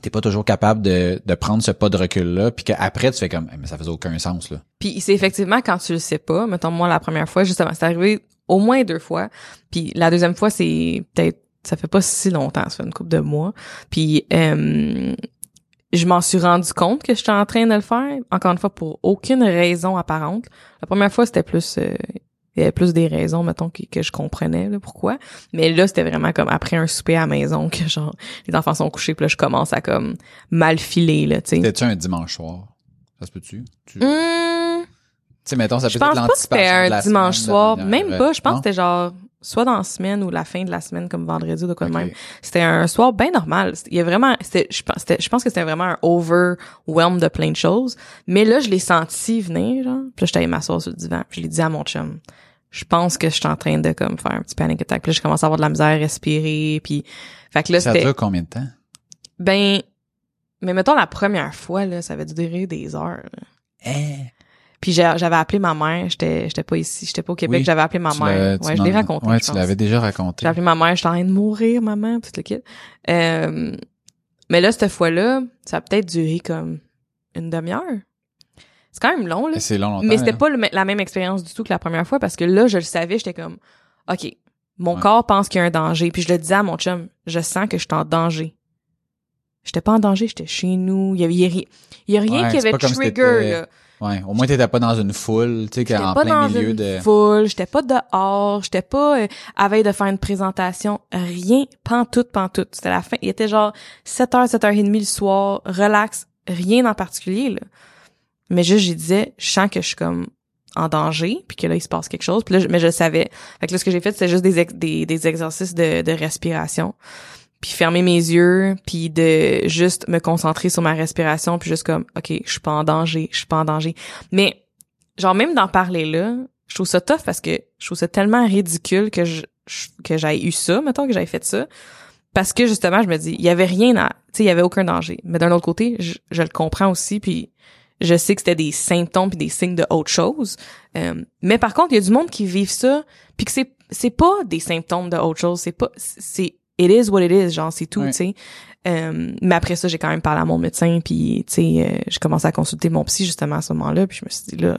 Speaker 1: t'es pas toujours capable de, de prendre ce pas de recul là puis qu'après tu fais comme Eh, mais ça faisait aucun sens là
Speaker 2: Puis c'est effectivement quand tu le sais pas, mettons moi la première fois justement, c'est arrivé au moins deux fois. Puis la deuxième fois c'est peut-être ça fait pas si longtemps, ça fait une couple de mois. Puis euh, je m'en suis rendu compte que j'étais en train de le faire, encore une fois pour aucune raison apparente. La première fois c'était plus euh, il y avait plus des raisons mettons que, que je comprenais là, pourquoi. Mais là c'était vraiment comme après un souper à la maison que genre les enfants sont couchés puis là je commence à comme mal filer là, tu sais.
Speaker 1: c'était-tu un dimanche soir? Ça se peut-tu? Tu
Speaker 2: Hum,
Speaker 1: sais mettons ça peut
Speaker 2: je
Speaker 1: être
Speaker 2: pense pas que c'était un dimanche soir. Même pas. Je pense que c'était genre soit dans la semaine ou la fin de la semaine, comme vendredi ou de quoi de
Speaker 1: Ok.
Speaker 2: même. C'était un soir bien normal. Il y a vraiment, c'était, je pense, c'était- je pense que c'était vraiment un overwhelm de plein de choses. Mais là, je l'ai senti venir, genre. Puis là, j'étais allée m'asseoir sur le divan. Puis je l'ai dit à mon chum. Je pense que je suis en train de comme faire un petit panic attack. Puis là, je commence à avoir de la misère à respirer. Puis, fait que là,
Speaker 1: ça dure combien de temps?
Speaker 2: Ben, mais mettons la première fois là, ça avait duré des heures.
Speaker 1: Eh,
Speaker 2: Puis j'avais appelé ma mère, j'étais j'étais pas ici, j'étais pas au Québec,
Speaker 1: Oui,
Speaker 2: j'avais appelé ma mère. Ouais, je l'ai raconté.
Speaker 1: ouais tu l'avais déjà raconté
Speaker 2: J'ai appelé ma mère, j'étais en train de mourir, maman, tout le kit. Euh, mais là, cette fois-là, ça a peut-être duré comme une demi-heure. C'est quand même long, là.
Speaker 1: C'est long longtemps
Speaker 2: Mais c'était pas le la même expérience du tout que la première fois parce que là, je le savais, j'étais comme, OK, mon
Speaker 1: Ouais.
Speaker 2: corps pense qu'il y a un danger. Puis je le disais à mon chum, je sens que je suis en danger. J'étais pas en danger, j'étais chez nous. Il y avait, il y il y a rien
Speaker 1: Ouais,
Speaker 2: qui avait
Speaker 1: si
Speaker 2: trigger, là.
Speaker 1: ouais au moins t'étais pas dans une foule tu sais
Speaker 2: J'étais
Speaker 1: en
Speaker 2: pas
Speaker 1: plein
Speaker 2: dans
Speaker 1: milieu
Speaker 2: une
Speaker 1: de
Speaker 2: foule, j'étais pas dehors, j'étais pas euh, à veille de faire une présentation, rien, pantoute, pantoute. C'était la fin, il était genre 7h, 7h30 le soir, relax, rien en particulier, là. Mais juste, j'ai disais, je sens que je suis comme en danger, puis que là, il se passe quelque chose. Puis là, je- mais je savais. Fait que là, ce que j'ai fait, c'était juste des, des, des exercices de, de respiration. Puis fermer mes yeux, puis de juste me concentrer sur ma respiration, puis juste comme, OK, je suis pas en danger, je suis pas en danger. Mais genre même d'en parler là, je trouve ça tough parce que je trouve ça tellement ridicule que je, je- que j'aille eu ça, mettons que j'aille fait ça. Parce que justement, je me dis, il y avait rien à, tu sais, il y avait aucun danger. Mais d'un autre côté, je, je le comprends aussi, puis je sais que c'était des symptômes puis des signes de autre chose. Euh, mais par contre, il y a du monde qui vivent ça, puis que c'est c'est pas des symptômes de autre chose, c'est pas c'est it is what it is, genre c'est tout,
Speaker 1: Ouais.
Speaker 2: tu sais. Euh, mais après ça, j'ai quand même parlé à mon médecin, puis tu sais, euh, j'ai commencé à consulter mon psy justement à ce moment-là, puis je me suis dit là,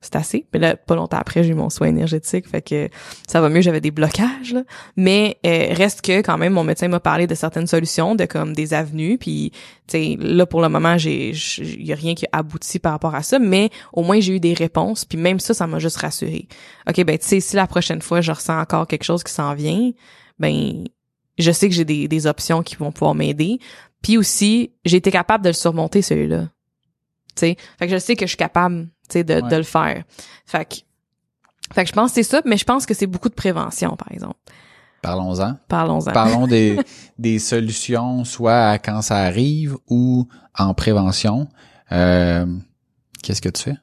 Speaker 2: c'est assez. Mais là, pas longtemps après, j'ai eu mon soin énergétique, fait que ça va mieux, j'avais des blocages, là. Mais euh, reste que quand même, mon médecin m'a parlé de certaines solutions, de comme des avenues, puis tu sais, là pour le moment, j'ai, y a rien qui a abouti par rapport à ça, mais au moins j'ai eu des réponses, puis même ça, ça m'a juste rassuré. Ok, ben tu sais, si la prochaine fois je ressens encore quelque chose qui s'en vient, ben je sais que j'ai des, des options qui vont pouvoir m'aider. Puis aussi, j'ai été capable de le surmonter celui-là. Tu sais, fait que je sais que je suis capable de, de le faire. Fait que, fait que je pense que c'est ça, mais je pense que c'est beaucoup de prévention, par exemple.
Speaker 1: Parlons-en.
Speaker 2: Parlons-en.
Speaker 1: Parlons des, des solutions, soit quand ça arrive ou en prévention. Euh, Qu'est-ce que tu fais?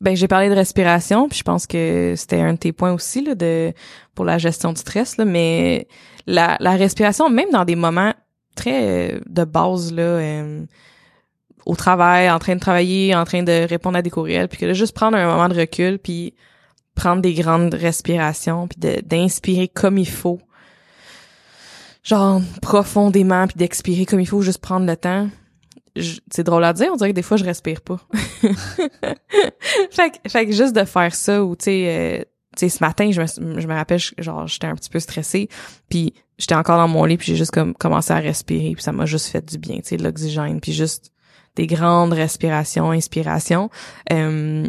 Speaker 2: Ben j'ai parlé de respiration, puis je pense que c'était un de tes points aussi là, de pour la gestion du stress là, mais la, la respiration, même dans des moments très euh, de base là. Euh, au travail, en train de travailler, en train de répondre à des courriels, puis que de juste prendre un moment de recul, puis prendre des grandes respirations, puis d'inspirer comme il faut, genre profondément, puis d'expirer comme il faut, juste prendre le temps. C'est drôle à dire, on dirait que des fois je respire pas. fait, que, fait que juste de faire ça, ou tu sais, euh, tu sais, ce matin, je me, je me rappelle, genre, j'étais un petit peu stressée, puis j'étais encore dans mon lit, puis j'ai juste comme commencé à respirer, puis ça m'a juste fait du bien, tu sais, l'oxygène, puis juste des grandes respirations, inspirations. Euh,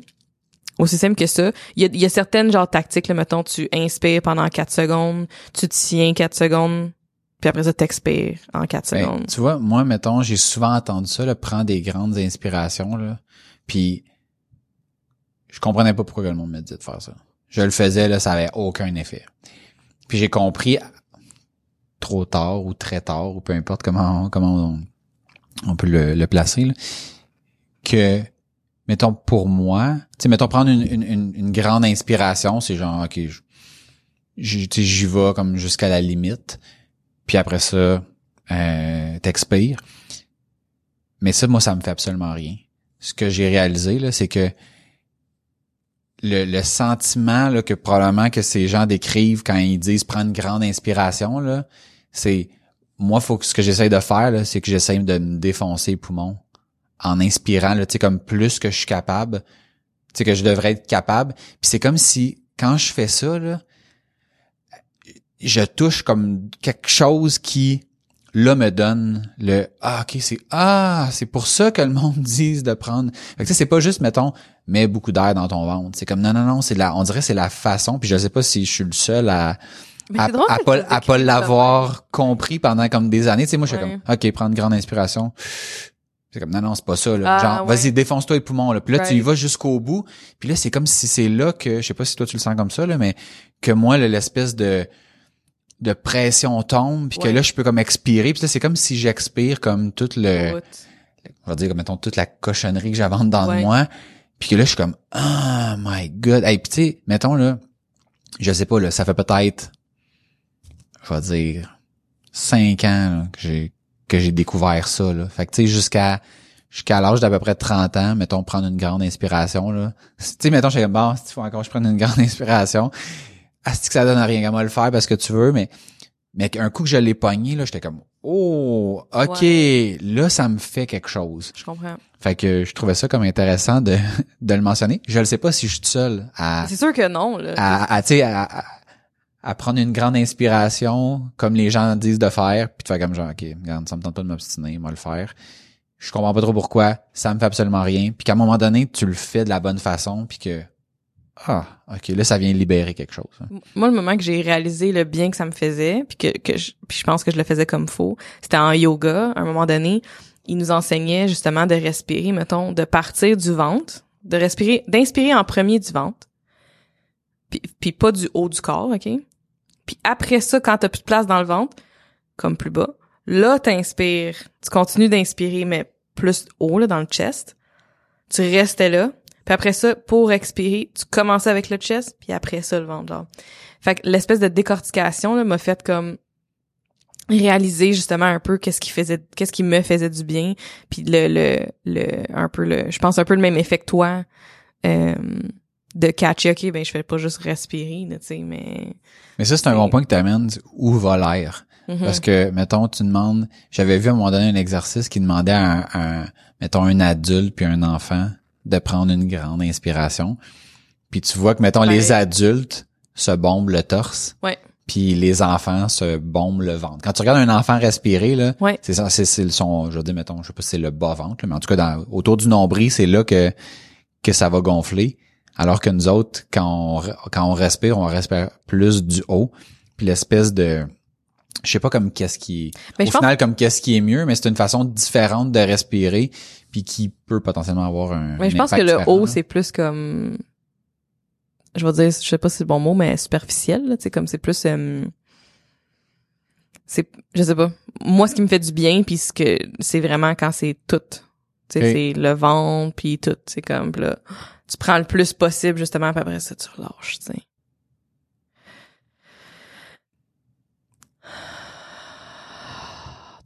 Speaker 2: aussi simple que ça. Il y a, il y a certaines genre tactiques, là, mettons, tu inspires pendant 4 secondes, tu tiens 4 secondes, puis après ça, t'expires en 4 ben, secondes.
Speaker 1: Tu vois, moi, mettons, j'ai souvent entendu ça, là, prends des grandes inspirations, là, puis je comprenais pas pourquoi le monde me disait de faire ça. Je le faisais, là, ça avait aucun effet. Puis j'ai compris trop tard ou très tard, ou peu importe comment, comment on, on peut le, placer, que, mettons, pour moi, tu sais, mettons, prendre une, une, une grande inspiration, c'est genre, OK, j'y vais comme jusqu'à la limite, puis après ça, euh, t'expires. Mais ça, moi, ça me fait absolument rien. Ce que j'ai réalisé, là, c'est que le, le sentiment là, que probablement que ces gens décrivent quand ils disent prendre une grande inspiration, là, c'est moi, faut que ce que j'essaye de faire, c'est que j'essaye de me défoncer les poumons en inspirant, tu sais, comme plus que je suis capable, tu sais, que je devrais être capable. Puis c'est comme si, quand je fais ça, là, je touche comme quelque chose qui, là, me donne le, ah, ok, c'est, ah, c'est pour ça que le monde dise de prendre. Fait que c'est pas juste, mettons, mets beaucoup d'air dans ton ventre. C'est comme, non, non, non, c'est la, on dirait c'est la façon, puis je sais pas si je suis le seul à, à, à, pas, l'avoir compris pendant comme des années. Tu sais, moi, je suis comme, OK, prendre une grande inspiration. C'est comme, non, non, c'est pas ça, là. Ah, Genre, vas-y, défonce-toi les poumons, là. Puis là, tu y vas jusqu'au bout. Puis là, c'est comme si c'est là que, je sais pas si toi tu le sens comme ça, là, mais que moi, l'espèce de, de pression tombe, puis que là, je peux comme expirer. Puis là, c'est comme si j'expire comme tout le, on va dire, mettons, toute la cochonnerie que j'avance dans moi. Puis que là, je suis comme, oh my god. Hey, puis tu sais, mettons, là, je sais pas, là, ça fait peut-être je vais dire, cinq ans que j'ai que j'ai découvert ça. Là. Fait que tu sais, jusqu'à jusqu'à l'âge d'à peu près 30 ans, mettons, prendre une grande inspiration. Là. Tu sais, mettons, je bon, si faut encore je prenne une grande inspiration, est-ce que ça donne rien à moi le faire parce que tu veux, mais mais un coup que je l'ai pogné, là, j'étais comme Oh, OK, là, ça me fait quelque chose.
Speaker 2: Je comprends.
Speaker 1: Fait que je trouvais ça comme intéressant de, de le mentionner. Je ne sais pas si je suis seul à.
Speaker 2: C'est sûr que non, là.
Speaker 1: À, à tu sais, à, à prendre une grande inspiration, comme les gens disent de faire, puis tu fais comme genre, OK, regarde, ça me tente pas de m'obstiner, moi le faire. Je comprends pas trop pourquoi, ça me fait absolument rien, puis qu'à un moment donné, tu le fais de la bonne façon, puis que ah, ok, là ça vient libérer quelque chose. Hein.
Speaker 2: Moi, le moment que j'ai réalisé le bien que ça me faisait, puis que, que je, puis je pense que je le faisais comme faux, c'était en yoga. À un moment donné, il nous enseignait justement de respirer, mettons, de partir du ventre, de respirer, d'inspirer en premier du ventre, puis, puis pas du haut du corps, ok, puis après ça, quand t'as plus de place dans le ventre, comme plus bas, là, t'inspires. Tu continues d'inspirer, mais plus haut, là, dans le chest. Tu restais là. Puis après ça, pour expirer, tu commençais avec le chest, puis après ça, le ventre, genre. Fait que l'espèce de décortication, là, m'a fait comme réaliser justement un peu qu'est-ce qui faisait qu'est-ce qui me faisait du bien puis le le le un peu le je pense un peu le même effet que toi euh, de catcher, OK, ben je fais pas juste respirer, tu sais, mais...
Speaker 1: Mais ça, c'est un bon point que tu amènes, où va l'air? Mm-hmm. Parce que, mettons, tu demandes... J'avais vu à un moment donné un exercice qui demandait à un, mettons, un adulte puis un enfant de prendre une grande inspiration. Puis tu vois que, mettons,
Speaker 2: Ouais.
Speaker 1: les adultes se bombent le torse.
Speaker 2: Ouais.
Speaker 1: Puis les enfants se bombent le ventre. Quand tu regardes un enfant respirer, là,
Speaker 2: Ouais.
Speaker 1: c'est ça, c'est, son, je veux dire, mettons, je sais pas si c'est le bas ventre, là, mais en tout cas, dans, autour du nombril, c'est là que, que ça va gonfler. Alors que nous autres, quand on, quand on respire, on respire plus du haut. Puis l'espèce de, je sais pas comme qu'est-ce qui,
Speaker 2: Mais
Speaker 1: au
Speaker 2: je
Speaker 1: final, comme qu'est-ce qui est mieux, mais c'est une façon différente de respirer, puis qui peut potentiellement avoir un.
Speaker 2: Mais je
Speaker 1: un
Speaker 2: pense que le haut, c'est plus comme, je vais dire, je sais pas si c'est le bon mot, mais superficiel, là, tu comme c'est plus, euh, c'est, je sais pas. Moi, ce qui me fait du bien, puis ce que, c'est vraiment quand c'est tout. C'est le ventre, puis tout. C'est comme, là, tu prends le plus possible, justement, puis après ça, tu relâches, tu sais.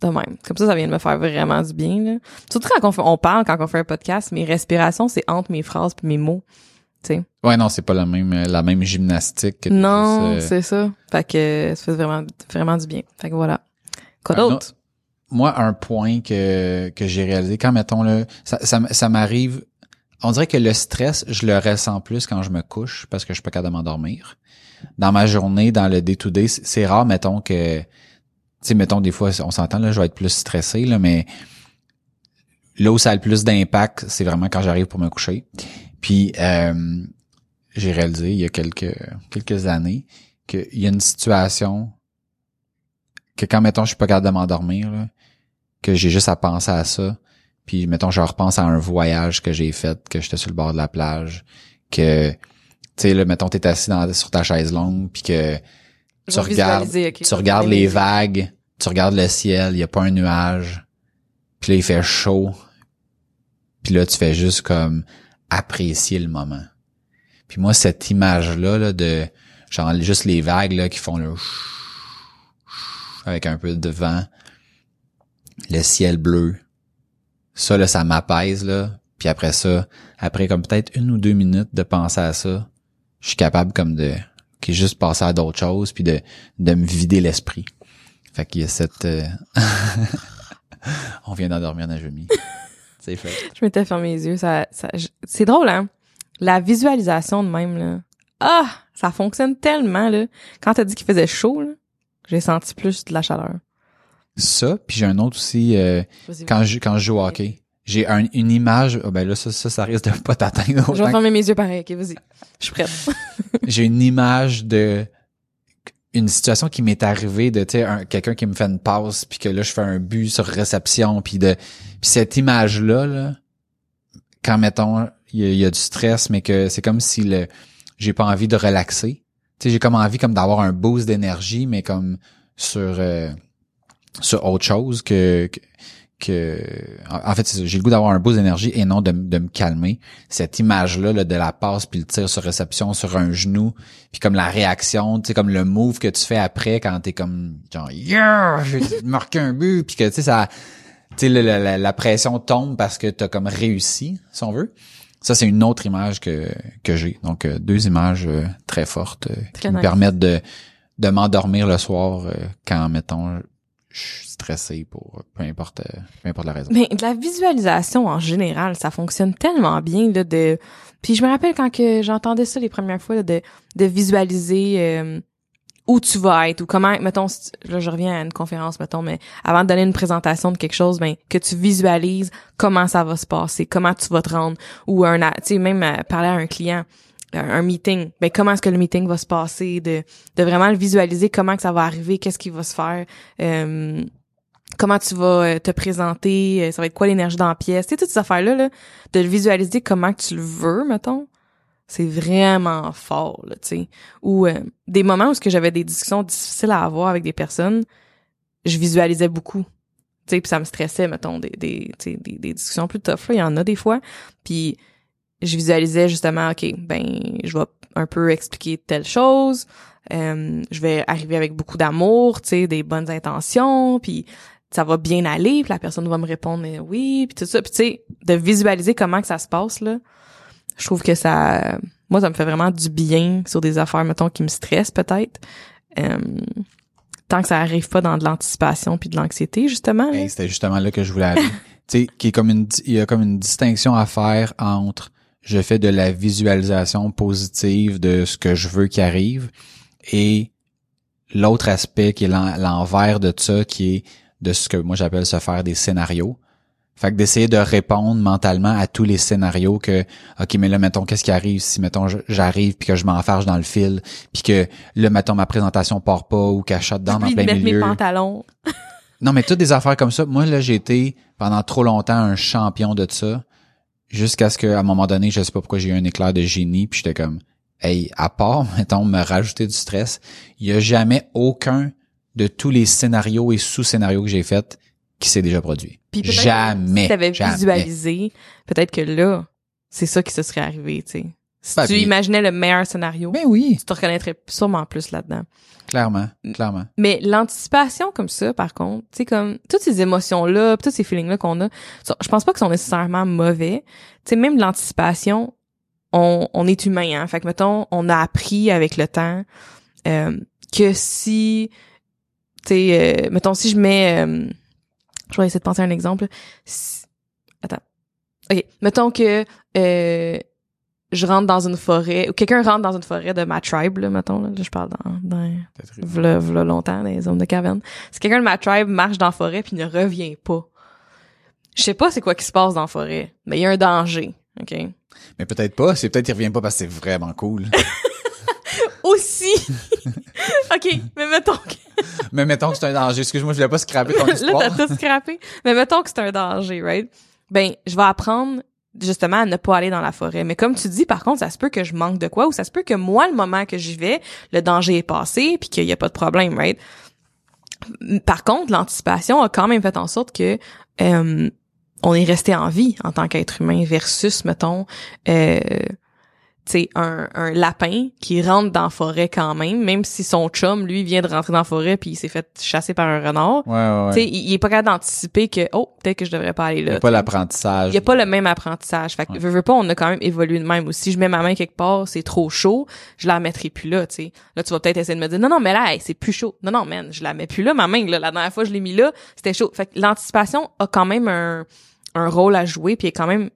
Speaker 2: De même. Comme ça, ça vient de me faire vraiment du bien, là. Surtout quand on, fait- on parle, quand on fait un podcast, mes respirations, c'est entre mes phrases puis mes mots. Tu sais.
Speaker 1: Ouais, non, c'est pas la même, la même gymnastique. que
Speaker 2: Non,
Speaker 1: euh,
Speaker 2: c'est ça. Fait que ça fait vraiment, vraiment du bien. Fait que voilà. Quoi d'autre?
Speaker 1: moi, un point que, que j'ai réalisé, quand mettons là, ça, ça, ça m'arrive, on dirait que le stress, je le ressens plus quand je me couche parce que je suis pas capable de m'endormir. Dans ma journée, dans le day-to-day, c'est- rare, mettons que, tu sais, mettons des fois, on s'entend là, je vais être plus stressé là, mais là où ça a le plus d'impact, c'est vraiment quand j'arrive pour me coucher. Puis euh, j'ai réalisé il y a quelques quelques années qu'il y a une situation que quand mettons je suis pas capable de m'endormir que j'ai juste à penser à ça puis mettons je repense à un voyage que j'ai fait que j'étais sur le bord de la plage que tu sais là mettons t'es assis dans, sur ta chaise longue puis que
Speaker 2: Je
Speaker 1: tu regardes tu regardes les vagues tu regardes le ciel il y a pas un nuage puis là il fait chaud puis là tu fais juste comme apprécier le moment. Puis moi cette image là, là de genre juste les vagues là qui font le avec un peu de vent le ciel bleu ça là ça m'apaise là puis après ça après comme peut-être une ou deux minutes de penser à ça je suis capable comme de qui juste passer à d'autres choses puis de de me vider l'esprit fait qu'il y a cette euh, on vient d'endormir Najemi c'est fait
Speaker 2: Je m'étais fermé les yeux. Ça, ça, je- c'est drôle, hein? La visualisation de même, là. Ah! Ça fonctionne tellement, là. Quand t'as dit qu'il faisait chaud, là, j'ai senti plus de la chaleur.
Speaker 1: Ça puis j'ai un autre aussi euh, quand je quand je joue au hockey j'ai un- une image oh ben là ça, ça ça risque de pas t'atteindre
Speaker 2: Je vais fermer mes yeux pareil. Ok, vas-y. Je suis prête.
Speaker 1: j'ai une image de une situation qui m'est arrivée de tu quelqu'un qui me fait une passe puis que là je fais un but sur réception puis de puis cette image là là quand mettons il y, y a du stress mais que c'est comme si le j'ai pas envie de relaxer tu sais j'ai comme envie comme d'avoir un boost d'énergie mais comme sur euh, sur autre chose que que, que- en fait j'ai le goût d'avoir un boost d'énergie et non de, de me calmer. Cette image là, de la passe puis le tir sur réception sur un genou puis comme la réaction tu sais comme le move que tu fais après quand t'es comme genre yeah! J'ai marqué un but puis que tu sais ça tu sais la, la- la pression tombe parce que t'as comme réussi si on veut. Ça c'est une autre image que que j'ai. Donc euh, deux images euh, très fortes euh, qui me permettent de de m'endormir le soir quand mettons je suis stressé pour peu importe euh, peu importe la raison
Speaker 2: Mais de la visualisation en général, ça fonctionne tellement bien là de. Puis je me rappelle quand que j'entendais ça les premières fois de de visualiser euh, où tu vas être ou comment mettons là je reviens à une conférence mettons mais avant de donner une présentation de quelque chose ben que tu visualises comment ça va se passer comment tu vas te rendre ou un tu sais même euh, parler à un client un meeting. Ben comment est-ce que le meeting va se passer? De de vraiment le visualiser comment que ça va arriver qu'est-ce qui va se faire? Euh, comment tu vas euh, te présenter, euh, ça va être quoi l'énergie dans la pièce, tu sais, toutes ces affaires-là, là, de le visualiser comment que tu le veux, mettons, c'est vraiment fort, là, tu sais. Ou euh, des moments où ce que j'avais des discussions difficiles à avoir avec des personnes, je visualisais beaucoup, tu sais, puis ça me stressait, mettons, des, des, des, des discussions plus tough, là, il y en a des fois, puis je visualisais justement, OK, ben, je vais un peu expliquer telle chose, euh, je vais arriver avec beaucoup d'amour, tu sais, des bonnes intentions, puis ça va bien aller, puis la personne va me répondre euh, oui, puis tout ça, puis tu sais, de visualiser comment que ça se passe là, je trouve que ça, moi ça me fait vraiment du bien sur des affaires mettons qui me stressent peut-être, Euh, tant que ça arrive pas dans de l'anticipation puis de l'anxiété justement.
Speaker 1: Hey, c'était justement là que je voulais aller. tu sais, qui est comme une, il y a comme une distinction à faire entre je fais de la visualisation positive de ce que je veux qui arrive et l'autre aspect qui est l'envers de ça qui est de ce que moi j'appelle se faire des scénarios. Fait que d'essayer de répondre mentalement à tous les scénarios que OK mais là mettons qu'est-ce qui arrive si mettons j'arrive puis que je m'enfarge dans le fil puis que là mettons ma présentation part pas ou qu'elle shot dans en plein
Speaker 2: de
Speaker 1: milieu.
Speaker 2: mes pantalons.
Speaker 1: non mais toutes des affaires comme ça. Moi là j'ai été pendant trop longtemps un champion de ça jusqu'à ce qu'à un moment donné, je sais pas pourquoi j'ai eu un éclair de génie puis j'étais comme hey, à part mettons me rajouter du stress, il y a jamais aucun de tous les scénarios et sous-scénarios que j'ai fait qui s'est déjà produit.
Speaker 2: Puis
Speaker 1: jamais.
Speaker 2: Si t'avais visualisé, peut-être que là, c'est ça qui se serait arrivé, tu sais. Si
Speaker 1: Ben,
Speaker 2: tu
Speaker 1: puis-
Speaker 2: imaginais le meilleur scénario,
Speaker 1: Ben oui,
Speaker 2: tu te reconnaîtrais sûrement plus là-dedans.
Speaker 1: Clairement, clairement.
Speaker 2: Mais l'anticipation comme ça, par contre, tu sais, comme toutes ces émotions-là, pis tous ces feelings-là qu'on a, je pense pas qu'ils sont nécessairement mauvais. Tu sais, même l'anticipation, on, on est humain, hein. Fait que, mettons, on a appris avec le temps euh, que si, tu sais, euh, mettons, si je mets... euh, je vais essayer de penser à un exemple. Si- attends. OK. Mettons que euh, je rentre dans une forêt, ou quelqu'un rentre dans une forêt de ma tribe, là, mettons, là, Là, je parle dans, dans v'là, v'là longtemps, dans les zones de caverne. Si quelqu'un de ma tribe marche dans la forêt puis ne revient pas, je sais pas c'est quoi qui se passe dans la forêt, mais il y a un danger, OK?
Speaker 1: Mais peut-être pas, c'est peut-être qu'il revient pas parce que c'est vraiment cool.
Speaker 2: Aussi! OK, mais mettons que...
Speaker 1: Mais mettons que c'est un danger. Excuse-moi, je voulais pas scraper ton
Speaker 2: là,
Speaker 1: histoire.
Speaker 2: t'as tout scrappé. Mais mettons que c'est un danger, right? Ben, je vais apprendre justement à ne pas aller dans la forêt. Mais comme tu dis, par contre, ça se peut que je manque de quoi ou ça se peut que moi, le moment que j'y vais, le danger est passé puis qu'il y a pas de problème, right? Par contre, l'anticipation a quand même fait en sorte que euh, on est resté en vie en tant qu'être humain versus, mettons, euh, sais, un, un lapin qui rentre dans la forêt quand même, même si son chum, lui, vient de rentrer dans la forêt puis il s'est fait chasser par un renard.
Speaker 1: Ouais, ouais, ouais.
Speaker 2: Tu sais, il, il est pas capable d'anticiper que oh peut-être que je devrais pas aller
Speaker 1: Il y
Speaker 2: là.
Speaker 1: a pas l'apprentissage.
Speaker 2: Il y a pas le même apprentissage. Fait que
Speaker 1: Ouais.
Speaker 2: veux, veux pas, on a quand même évolué de même aussi. Si je mets ma main quelque part, c'est trop chaud, je la mettrai plus là, tu sais. Là tu vas peut-être essayer de me dire non non mais là hey, c'est plus chaud. Non non man, je la mets plus là ma main là. La dernière fois je l'ai mis là, c'était chaud. Fait que l'anticipation a quand même un un rôle à jouer puis est quand même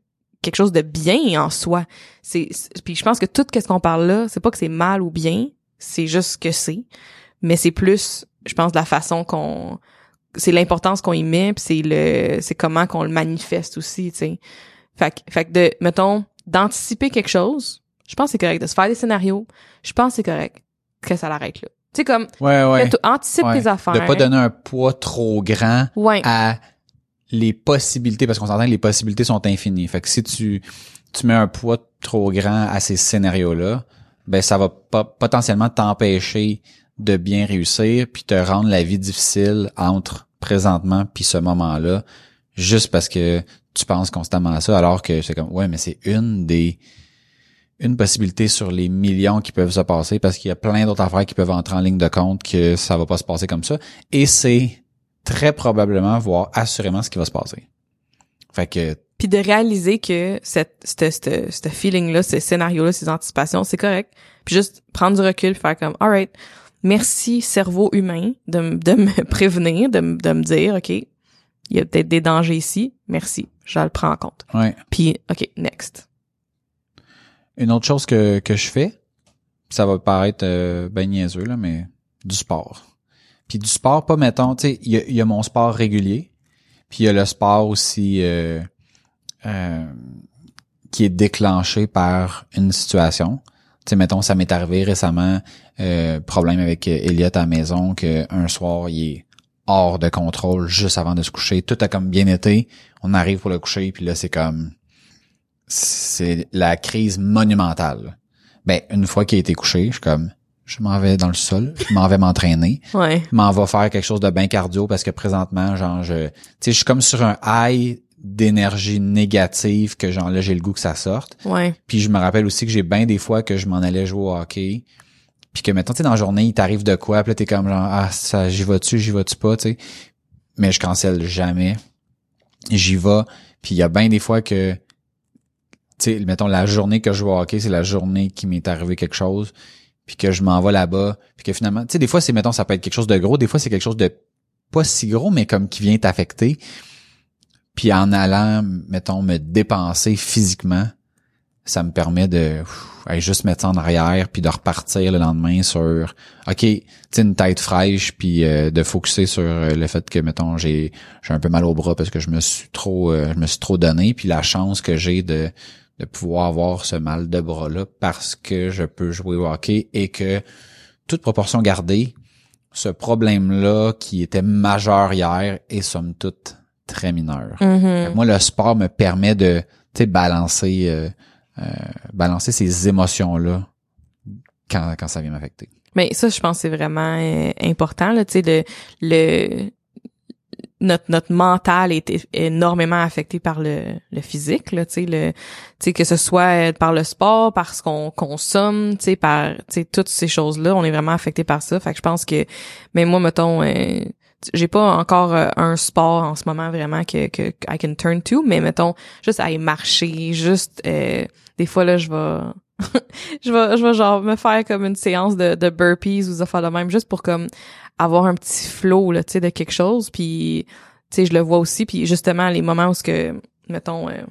Speaker 2: quelque chose de bien en soi. C'est puis je pense que tout ce qu'on parle là, c'est pas que c'est mal ou bien, c'est juste ce que c'est, mais c'est plus je pense de la façon qu'on c'est l'importance qu'on y met puis c'est le c'est comment qu'on le manifeste aussi, tu sais. Fait que fait que de mettons d'anticiper quelque chose, je pense que c'est correct de se faire des scénarios, je pense que c'est correct que ça l'arrête là. Tu sais comme
Speaker 1: Ouais, ouais. ouais.
Speaker 2: tes affaires.
Speaker 1: De pas donner un poids trop grand
Speaker 2: Ouais.
Speaker 1: à les possibilités, parce qu'on s'entend que les possibilités sont infinies. Fait que si tu, tu mets un poids trop grand à ces scénarios-là, ben ça va potentiellement t'empêcher de bien réussir puis te rendre la vie difficile entre présentement puis ce moment-là juste parce que tu penses constamment à ça alors que c'est comme ouais mais c'est une des une possibilité sur les millions qui peuvent se passer parce qu'il y a plein d'autres affaires qui peuvent entrer en ligne de compte que ça va pas se passer comme ça et c'est très probablement voire assurément ce qui va se passer. Fait que
Speaker 2: puis de réaliser que cette ce feeling là, ce scénario là, ces anticipations, c'est correct. Puis juste prendre du recul, puis faire comme alright, merci cerveau humain de, de me prévenir, de, de me dire OK, il y a peut-être des dangers ici, merci, je le prends en compte.
Speaker 1: ouais,
Speaker 2: Puis OK, next.
Speaker 1: Une autre chose que, que je fais, ça va paraître euh, ben niaiseux, là, mais du sport. Puis du sport, pas mettons, tu sais, il y y a mon sport régulier, puis il y a le sport aussi euh, euh, qui est déclenché par une situation. Tu sais, mettons, ça m'est arrivé récemment, euh, problème avec Elliot à la maison, qu'un soir, il est hors de contrôle juste avant de se coucher. Tout a comme bien été. On arrive pour le coucher, puis là, c'est comme c'est la crise monumentale. Ben, une fois qu'il a été couché, je suis comme, je m'en vais dans le sol, je m'en vais m'entraîner,
Speaker 2: Ouais.
Speaker 1: je m'en vais faire quelque chose de bien cardio parce que présentement, genre, je, tu sais, je suis comme sur un high d'énergie négative que genre là, j'ai le goût que ça sorte.
Speaker 2: Ouais.
Speaker 1: Puis je me rappelle aussi que j'ai bien des fois que je m'en allais jouer au hockey. Puis que mettons, tu sais, dans la journée, il t'arrive de quoi, puis là, t'es comme genre, ah, ça, j'y vas-tu, j'y vas-tu pas, tu sais. Mais je cancelle jamais. J'y vais. Puis il y a bien des fois que, tu sais, mettons, la journée que je joue au hockey, c'est la journée qui m'est arrivé quelque chose. Puis que je m'en vais là-bas. Puis que finalement, tu sais, des fois, c'est, mettons, ça peut être quelque chose de gros. Des fois, c'est quelque chose de pas si gros, mais comme qui vient t'affecter. Puis en allant, mettons, me dépenser physiquement, ça me permet de pff, juste mettre ça en arrière puis de repartir le lendemain sur OK, tu une tête fraîche puis euh, de focuser sur euh, le fait que mettons j'ai j'ai un peu mal au bras parce que je me suis trop euh, je me suis trop donné puis la chance que j'ai de de pouvoir avoir ce mal de bras là parce que je peux jouer au hockey et que toute proportion gardée ce problème là qui était majeur hier est somme toute très mineur.
Speaker 2: Mhm.
Speaker 1: Moi le sport me permet de tu sais balancer euh, balancer ces émotions-là quand, quand ça vient m'affecter.
Speaker 2: Mais ça, je pense que c'est vraiment euh, important, là, tu sais, le, le, notre, notre mental est énormément affecté par le, le physique, là, tu sais, le, que ce soit euh, par le sport, par ce qu'on consomme, tu sais, par, toutes ces choses-là, on est vraiment affecté par ça. Fait que je pense que, mais moi, mettons, j'ai pas encore un sport en ce moment vraiment que, que I can turn to, mais mettons, juste aller marcher, juste, des fois là je vais je vais je vais genre me faire comme une séance de, de burpees ou ça faire le même juste pour comme avoir un petit flow là tu sais de quelque chose puis tu sais je le vois aussi puis justement les moments où ce que mettons euh,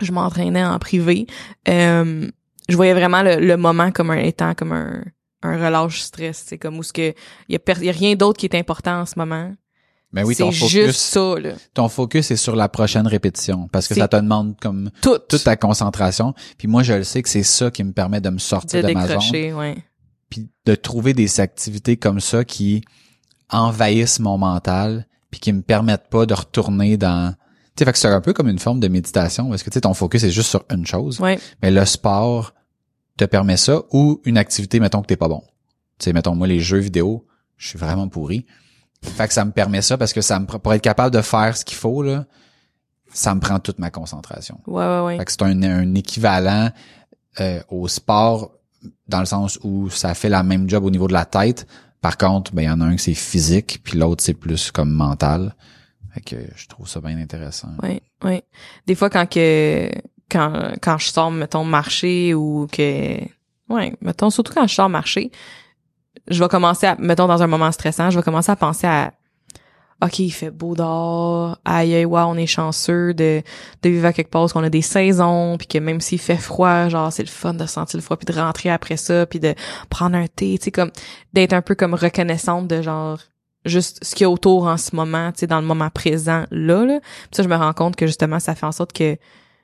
Speaker 2: je m'entraînais en privé euh, je voyais vraiment le, moment comme un étant comme un un relâche stress c'est comme où ce que il y a, y a rien d'autre qui est important en ce moment
Speaker 1: mais ben oui,
Speaker 2: c'est juste ça, là.
Speaker 1: Ton focus est sur la prochaine répétition parce que ça te demande comme
Speaker 2: Tout.
Speaker 1: toute ta concentration. Puis moi, je le sais que c'est ça qui me permet de me sortir de, ma zone.
Speaker 2: Ouais.
Speaker 1: Puis de trouver des activités comme ça qui envahissent mon mental puis qui me permettent pas de retourner dans tu sais c'est un peu comme une forme de méditation parce que tu sais ton focus est juste sur une chose.
Speaker 2: Ouais.
Speaker 1: Mais le sport te permet ça ou une activité mettons que t'es pas bon. Tu sais mettons moi les jeux vidéo, je suis vraiment pourri fait que ça me permet ça parce que ça me pour être capable de faire ce qu'il faut là, ça me prend toute ma concentration.
Speaker 2: Ouais ouais ouais.
Speaker 1: Fait que c'est un, un équivalent euh, au sport dans le sens où ça fait la même job au niveau de la tête. Par contre, ben il y en a un qui c'est physique, puis l'autre c'est plus comme mental. Fait que je trouve ça bien intéressant.
Speaker 2: Oui, oui. Des fois quand que quand quand je sors mettons marcher ou que ouais, mettons surtout quand je sors marcher, je vais commencer à, mettons dans un moment stressant, je vais commencer à penser à OK, il fait beau dehors. Aïe, aïe, wow, on est chanceux de, de vivre à quelque part, qu'on a des saisons, puis que même s'il fait froid, genre, c'est le fun de sentir le froid, puis de rentrer après ça, puis de prendre un thé, tu sais, comme, d'être un peu comme reconnaissante de genre, juste ce qu'il y a autour en ce moment, tu sais, dans le moment présent, là, là. Puis ça, je me rends compte que justement, ça fait en sorte que,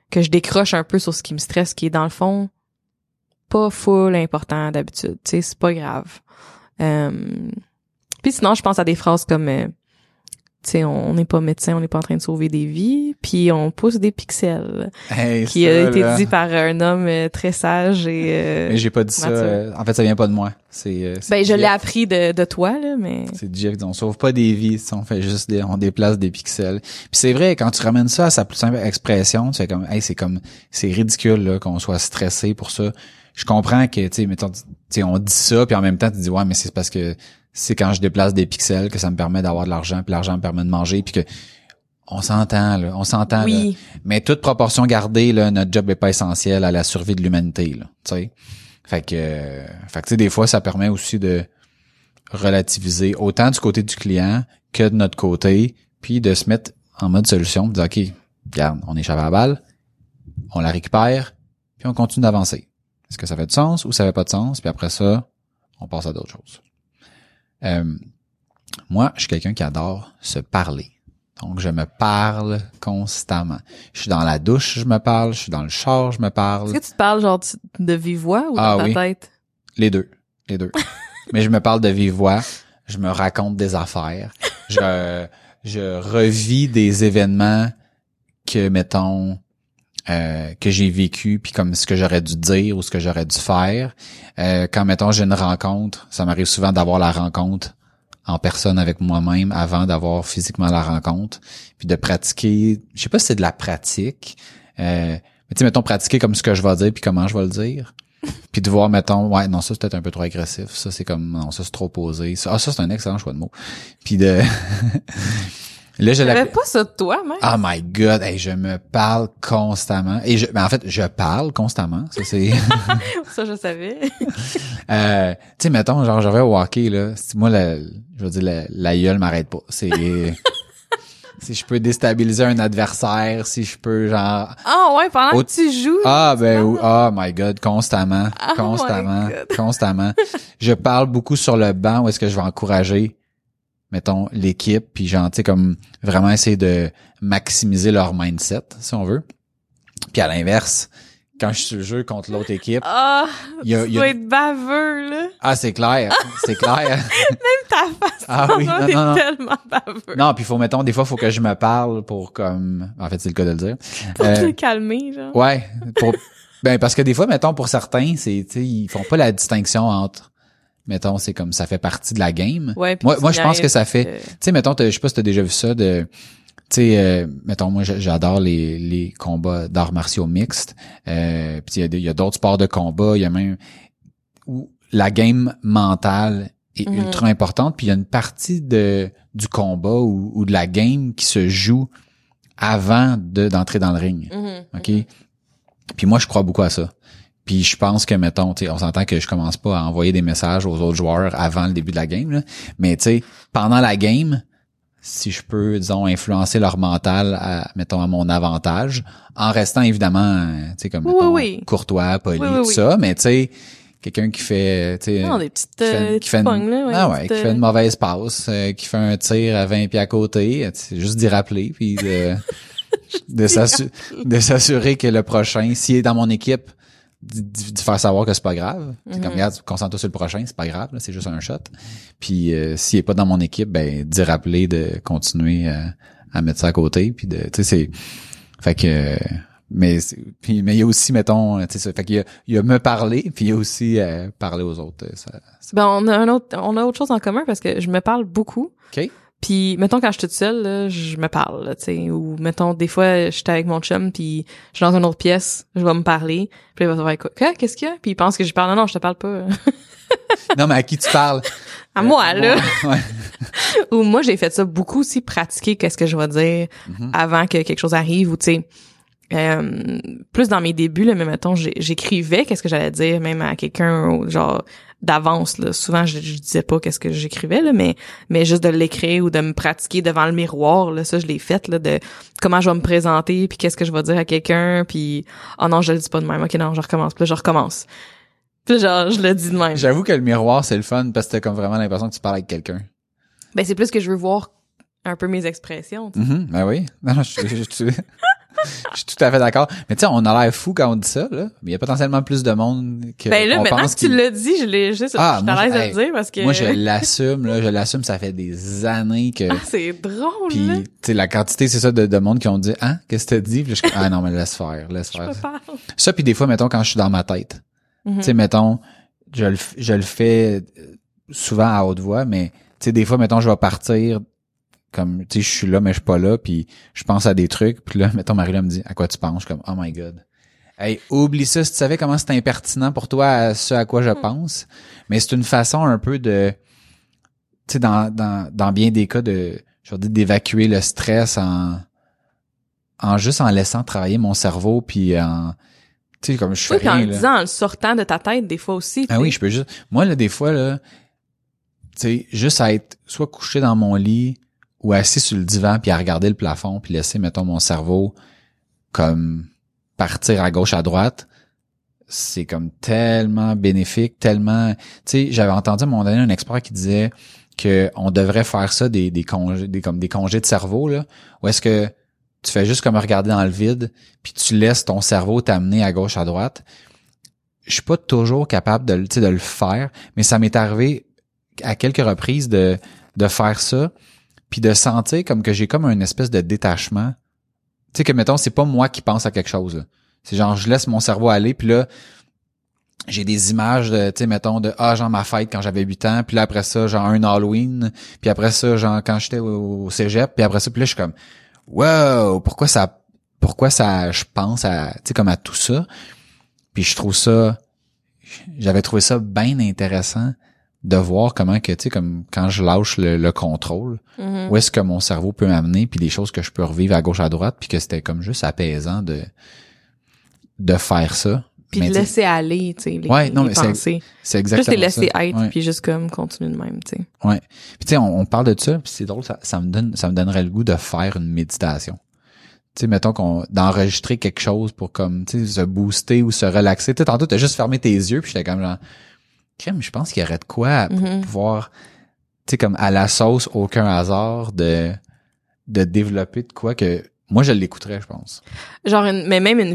Speaker 2: que je décroche un peu sur ce qui me stresse, qui est dans le fond, pas full important d'habitude, tu sais, c'est pas grave. Euh, puis sinon, je pense à des phrases comme euh, tu sais, on n'est pas médecin, on n'est pas en train de sauver des vies, puis on pousse des pixels. qui a été dit par un homme euh, très sage et
Speaker 1: Mais j'ai pas dit ça. en fait, ça vient pas de moi. C'est
Speaker 2: Ben je l'ai appris de, de toi là, mais
Speaker 1: C'est Jeff on sauve pas des vies, on fait juste des on déplace des pixels. Puis c'est vrai quand tu ramènes ça à sa plus simple expression, tu fais comme hey, c'est comme c'est ridicule là qu'on soit stressé pour ça je comprends que, tu sais, on dit ça, puis en même temps, tu dis, ouais, mais c'est parce que c'est quand je déplace des pixels que ça me permet d'avoir de l'argent, puis l'argent me permet de manger, puis que on s'entend, là, on s'entend,
Speaker 2: oui.
Speaker 1: Mais toute proportion gardée, là, notre job est pas essentiel à la survie de l'humanité, là, tu sais. Fait que, fait que, tu sais, des fois, ça permet aussi de relativiser autant du côté du client que de notre côté, puis de se mettre en mode solution, de dire, OK, regarde, on échappe à la balle, on la récupère, puis on continue d'avancer. Est-ce que ça fait du sens ou ça fait pas de sens? Puis après ça, on passe à d'autres choses. Euh, moi, je suis quelqu'un qui adore se parler. Donc, je me parle constamment. Je suis dans la douche, je me parle. Je suis dans le char, je me parle.
Speaker 2: Est-ce que tu te parles genre de vive voix ou
Speaker 1: ah,
Speaker 2: dans
Speaker 1: ta
Speaker 2: tête?
Speaker 1: Les deux. Les deux. Mais je me parle de vive voix. Je me raconte des affaires. Je, je revis des événements que, mettons, euh, que j'ai vécu puis comme ce que j'aurais dû dire ou ce que j'aurais dû faire. Euh, quand mettons j'ai une rencontre, ça m'arrive souvent d'avoir la rencontre en personne avec moi-même avant d'avoir physiquement la rencontre, puis de pratiquer. Je sais pas si c'est de la pratique, euh, mais tu sais mettons pratiquer comme ce que je vais dire puis comment je vais le dire. Puis de voir, mettons, ouais, non, ça c'est peut-être un peu trop agressif. Ça, c'est comme, non, ça c'est trop posé. Ça, ah, ça c'est un excellent choix de mots. Puis de,
Speaker 2: Là, je l'avais pas ça de toi, même.
Speaker 1: Oh my god, hey, je me parle constamment. Et je, ben en fait, je parle constamment. Ça, c'est.
Speaker 2: ça, je savais.
Speaker 1: euh, tu sais, mettons, genre, j'avais au hockey, là. Moi, la, je veux dire, la, la gueule m'arrête pas. C'est. si je peux déstabiliser un adversaire, si je peux genre
Speaker 2: Ah ouais, pendant
Speaker 1: Au-
Speaker 2: que tu joues.
Speaker 1: ah ben ou- oh my god, constamment,
Speaker 2: Oh
Speaker 1: constamment,
Speaker 2: God.
Speaker 1: constamment. Je parle beaucoup sur le banc où est-ce que je vais encourager mettons l'équipe puis genre tu sais comme vraiment essayer de maximiser leur mindset si on veut. Puis à l'inverse, quand je suis le jeu contre l'autre équipe,
Speaker 2: Ah,
Speaker 1: il y a-
Speaker 2: tu
Speaker 1: il y a-
Speaker 2: dois être baveux, là.
Speaker 1: ah c'est clair, c'est clair.
Speaker 2: Ta face,
Speaker 1: Ah oui, non,
Speaker 2: es
Speaker 1: non, non.
Speaker 2: tellement baveux.
Speaker 1: Non, puis faut mettons des fois faut que je me parle pour comme en fait c'est le cas de le dire.
Speaker 2: Pour
Speaker 1: Euh,
Speaker 2: te calmer, genre.
Speaker 1: Ouais, pour ben parce que des fois mettons pour certains, c'est tu sais ils font pas la distinction entre mettons c'est comme ça fait partie de la game.
Speaker 2: Ouais,
Speaker 1: moi moi je pense que ça fait
Speaker 2: euh,
Speaker 1: tu sais mettons je sais pas si t'as déjà vu ça de tu sais euh, mettons moi j'a- j'adore les les combats d'arts martiaux mixtes. Euh puis il y a a d'autres sports de combat, il y a même où la game mentale est
Speaker 2: Mhm.
Speaker 1: ultra importante puis il y a une partie de du combat ou, ou de la game qui se joue avant de d'entrer dans le ring.
Speaker 2: mhm.
Speaker 1: OK? Puis moi, je crois beaucoup à ça. Puis je pense que, mettons, on s'entend que je commence pas à envoyer des messages aux autres joueurs avant le début de la game, là. mais tu sais, pendant la game, si je peux, disons, influencer leur mental, à, mettons, à mon avantage, en restant évidemment, tu sais, comme,
Speaker 2: Oui,
Speaker 1: mettons,
Speaker 2: oui.
Speaker 1: courtois, poli,
Speaker 2: Oui,
Speaker 1: tout ça, mais tu sais, quelqu'un qui fait, tu sais, qui fait,
Speaker 2: euh,
Speaker 1: qui fait une,
Speaker 2: pognes, là, ouais,
Speaker 1: ah
Speaker 2: des
Speaker 1: ouais,
Speaker 2: petites,
Speaker 1: qui fait une mauvaise passe, euh, qui fait un tir à 20 pieds à côté, juste d'y rappeler puis de de s'assurer que le prochain, s'il est dans mon équipe, d'y faire savoir que c'est pas grave. C'est
Speaker 2: Mhm.
Speaker 1: comme regarde, concentre-toi sur le prochain, c'est pas grave, là, c'est juste un shot. Puis euh, s'il est pas dans mon équipe, ben d'y rappeler de continuer euh, à mettre ça à côté puis de tu sais c'est fait que mais puis mais il y a aussi mettons tu sais ça fait qu'il y a, il y a me parler puis il y a aussi euh, parler aux autres euh, ça, ça-
Speaker 2: Ben, on a un autre, on a autre chose en commun parce que je me parle beaucoup.
Speaker 1: OK
Speaker 2: Puis, mettons, quand je suis toute seule, là, je me parle, là, tu sais. Ou, mettons, des fois, je suis avec mon chum, puis je suis dans une autre pièce, je vais me parler. Puis il va faire quoi? Quoi? Qu'est-ce qu'il y a? Puis il pense que je parle. Non, non, je te parle pas.
Speaker 1: Non, mais à qui tu parles?
Speaker 2: à moi, là.
Speaker 1: Ouais.
Speaker 2: Ou moi, j'ai fait ça beaucoup aussi, pratiquer qu'est-ce que je vais dire
Speaker 1: Mhm.
Speaker 2: avant que quelque chose arrive. Ou, tu sais, euh, plus dans mes débuts, là, mais mettons, j'écrivais qu'est-ce que j'allais dire, même à quelqu'un, genre, d'avance, là. Souvent, je, je disais pas qu'est-ce que j'écrivais, là, mais, mais juste de l'écrire ou de me pratiquer devant le miroir, là, ça, je l'ai fait, là, de comment je vais me présenter, puis qu'est-ce que je vais dire à quelqu'un, puis, oh non, je le dis pas de même, ok, non, je recommence, puis là, je recommence. Puis genre, je le dis de même.
Speaker 1: J'avoue que le miroir, c'est le fun parce que t'as comme vraiment l'impression que tu parles avec quelqu'un.
Speaker 2: Ben, c'est plus que je veux voir un peu mes expressions, tu sais.
Speaker 1: Mhm, Ben oui. Non, non, je, je- je- je- je suis tout à fait d'accord. Mais tu sais, on a l'air fou quand on dit ça, là. Mais il y a potentiellement plus de monde que
Speaker 2: Ben là,
Speaker 1: on
Speaker 2: maintenant
Speaker 1: pense
Speaker 2: que tu l'as dit, je l'ai juste,
Speaker 1: Ah,
Speaker 2: je suis
Speaker 1: moi,
Speaker 2: de
Speaker 1: hey,
Speaker 2: le dire parce que.
Speaker 1: Moi, je l'assume, là. Je l'assume, ça fait des années que...
Speaker 2: Ah, c'est drôle,
Speaker 1: Puis, tu sais, la quantité, c'est ça, de, de monde qui ont dit, hein, qu'est-ce que t'as dit? Puis je ah non, mais laisse faire, laisse
Speaker 2: Je
Speaker 1: faire. Ça, puis des fois, mettons, quand je suis dans ma tête.
Speaker 2: Mhm.
Speaker 1: Tu sais, mettons, je le, je le fais euh, souvent à haute voix, mais tu sais, des fois, mettons, je vais partir comme, tu sais, je suis là, mais je suis pas là, puis je pense à des trucs, puis là, mettons, Marie-là me dit, à quoi tu penses? Je suis comme, oh my god. Hey, oublie ça, si tu savais comment c'est impertinent pour toi, à ce à quoi je pense. Mais c'est une façon un peu de, tu sais, dans, dans, dans bien des cas de, je veux dire, d'évacuer le stress en, en juste en laissant travailler mon cerveau, puis en, tu sais, comme je fais
Speaker 2: Oui, puis en
Speaker 1: rien,
Speaker 2: le
Speaker 1: là.
Speaker 2: disant, en le sortant de ta tête, des fois aussi.
Speaker 1: Ah oui, je peux juste. Moi, là, des fois, là, tu sais, juste à être soit couché dans mon lit ou assis sur le divan puis à regarder le plafond puis laisser, mettons, mon cerveau comme partir à gauche, à droite, c'est comme tellement bénéfique, tellement. Tu sais, j'avais entendu à un moment donné un expert qui disait que on devrait faire ça des, des congés, des comme des congés de cerveau là, où est-ce que tu fais juste comme regarder dans le vide puis tu laisses ton cerveau t'amener à gauche, à droite je suis pas toujours capable de, de le faire, mais ça m'est arrivé à quelques reprises de, de faire ça, puis de sentir comme que j'ai comme une espèce de détachement. Tu sais que mettons, c'est pas moi qui pense à quelque chose. C'est genre je laisse mon cerveau aller, puis là j'ai des images de, tu sais, mettons, de ah genre ma fête quand j'avais 8 ans, puis là après ça, genre un Halloween, puis après ça, genre quand j'étais au, au cégep, puis après ça, puis là je suis comme wow, pourquoi ça pourquoi ça je pense à tu sais comme à tout ça? Puis je trouve ça, j'avais trouvé ça bien intéressant de voir comment que, tu sais, comme quand je lâche le, le contrôle,
Speaker 2: Mhm.
Speaker 1: où est-ce que mon cerveau peut m'amener, puis des choses que je peux revivre à gauche, à droite, puis que c'était comme juste apaisant de de faire ça.
Speaker 2: Puis
Speaker 1: Mais
Speaker 2: de laisser aller, tu sais, les,
Speaker 1: Ouais, non,
Speaker 2: les
Speaker 1: mais c'est
Speaker 2: pensées.
Speaker 1: c'est
Speaker 2: Juste
Speaker 1: exactement
Speaker 2: les laisser
Speaker 1: ça.
Speaker 2: être, puis juste comme continuer de même, tu sais.
Speaker 1: Ouais. Puis tu sais, on, on parle de ça, puis c'est drôle, ça, ça me donne, ça me donnerait le goût de faire une méditation. Tu sais, mettons qu'on d'enregistrer quelque chose pour comme, tu sais, se booster ou se relaxer. Tu sais, tantôt t'as juste fermé tes yeux, puis j'étais comme genre, crème, je pense qu'il y aurait de quoi pour
Speaker 2: Mhm.
Speaker 1: pouvoir, tu sais, comme à la sauce, aucun hasard de de développer de quoi que moi je l'écouterais, je pense.
Speaker 2: Genre, une, mais même une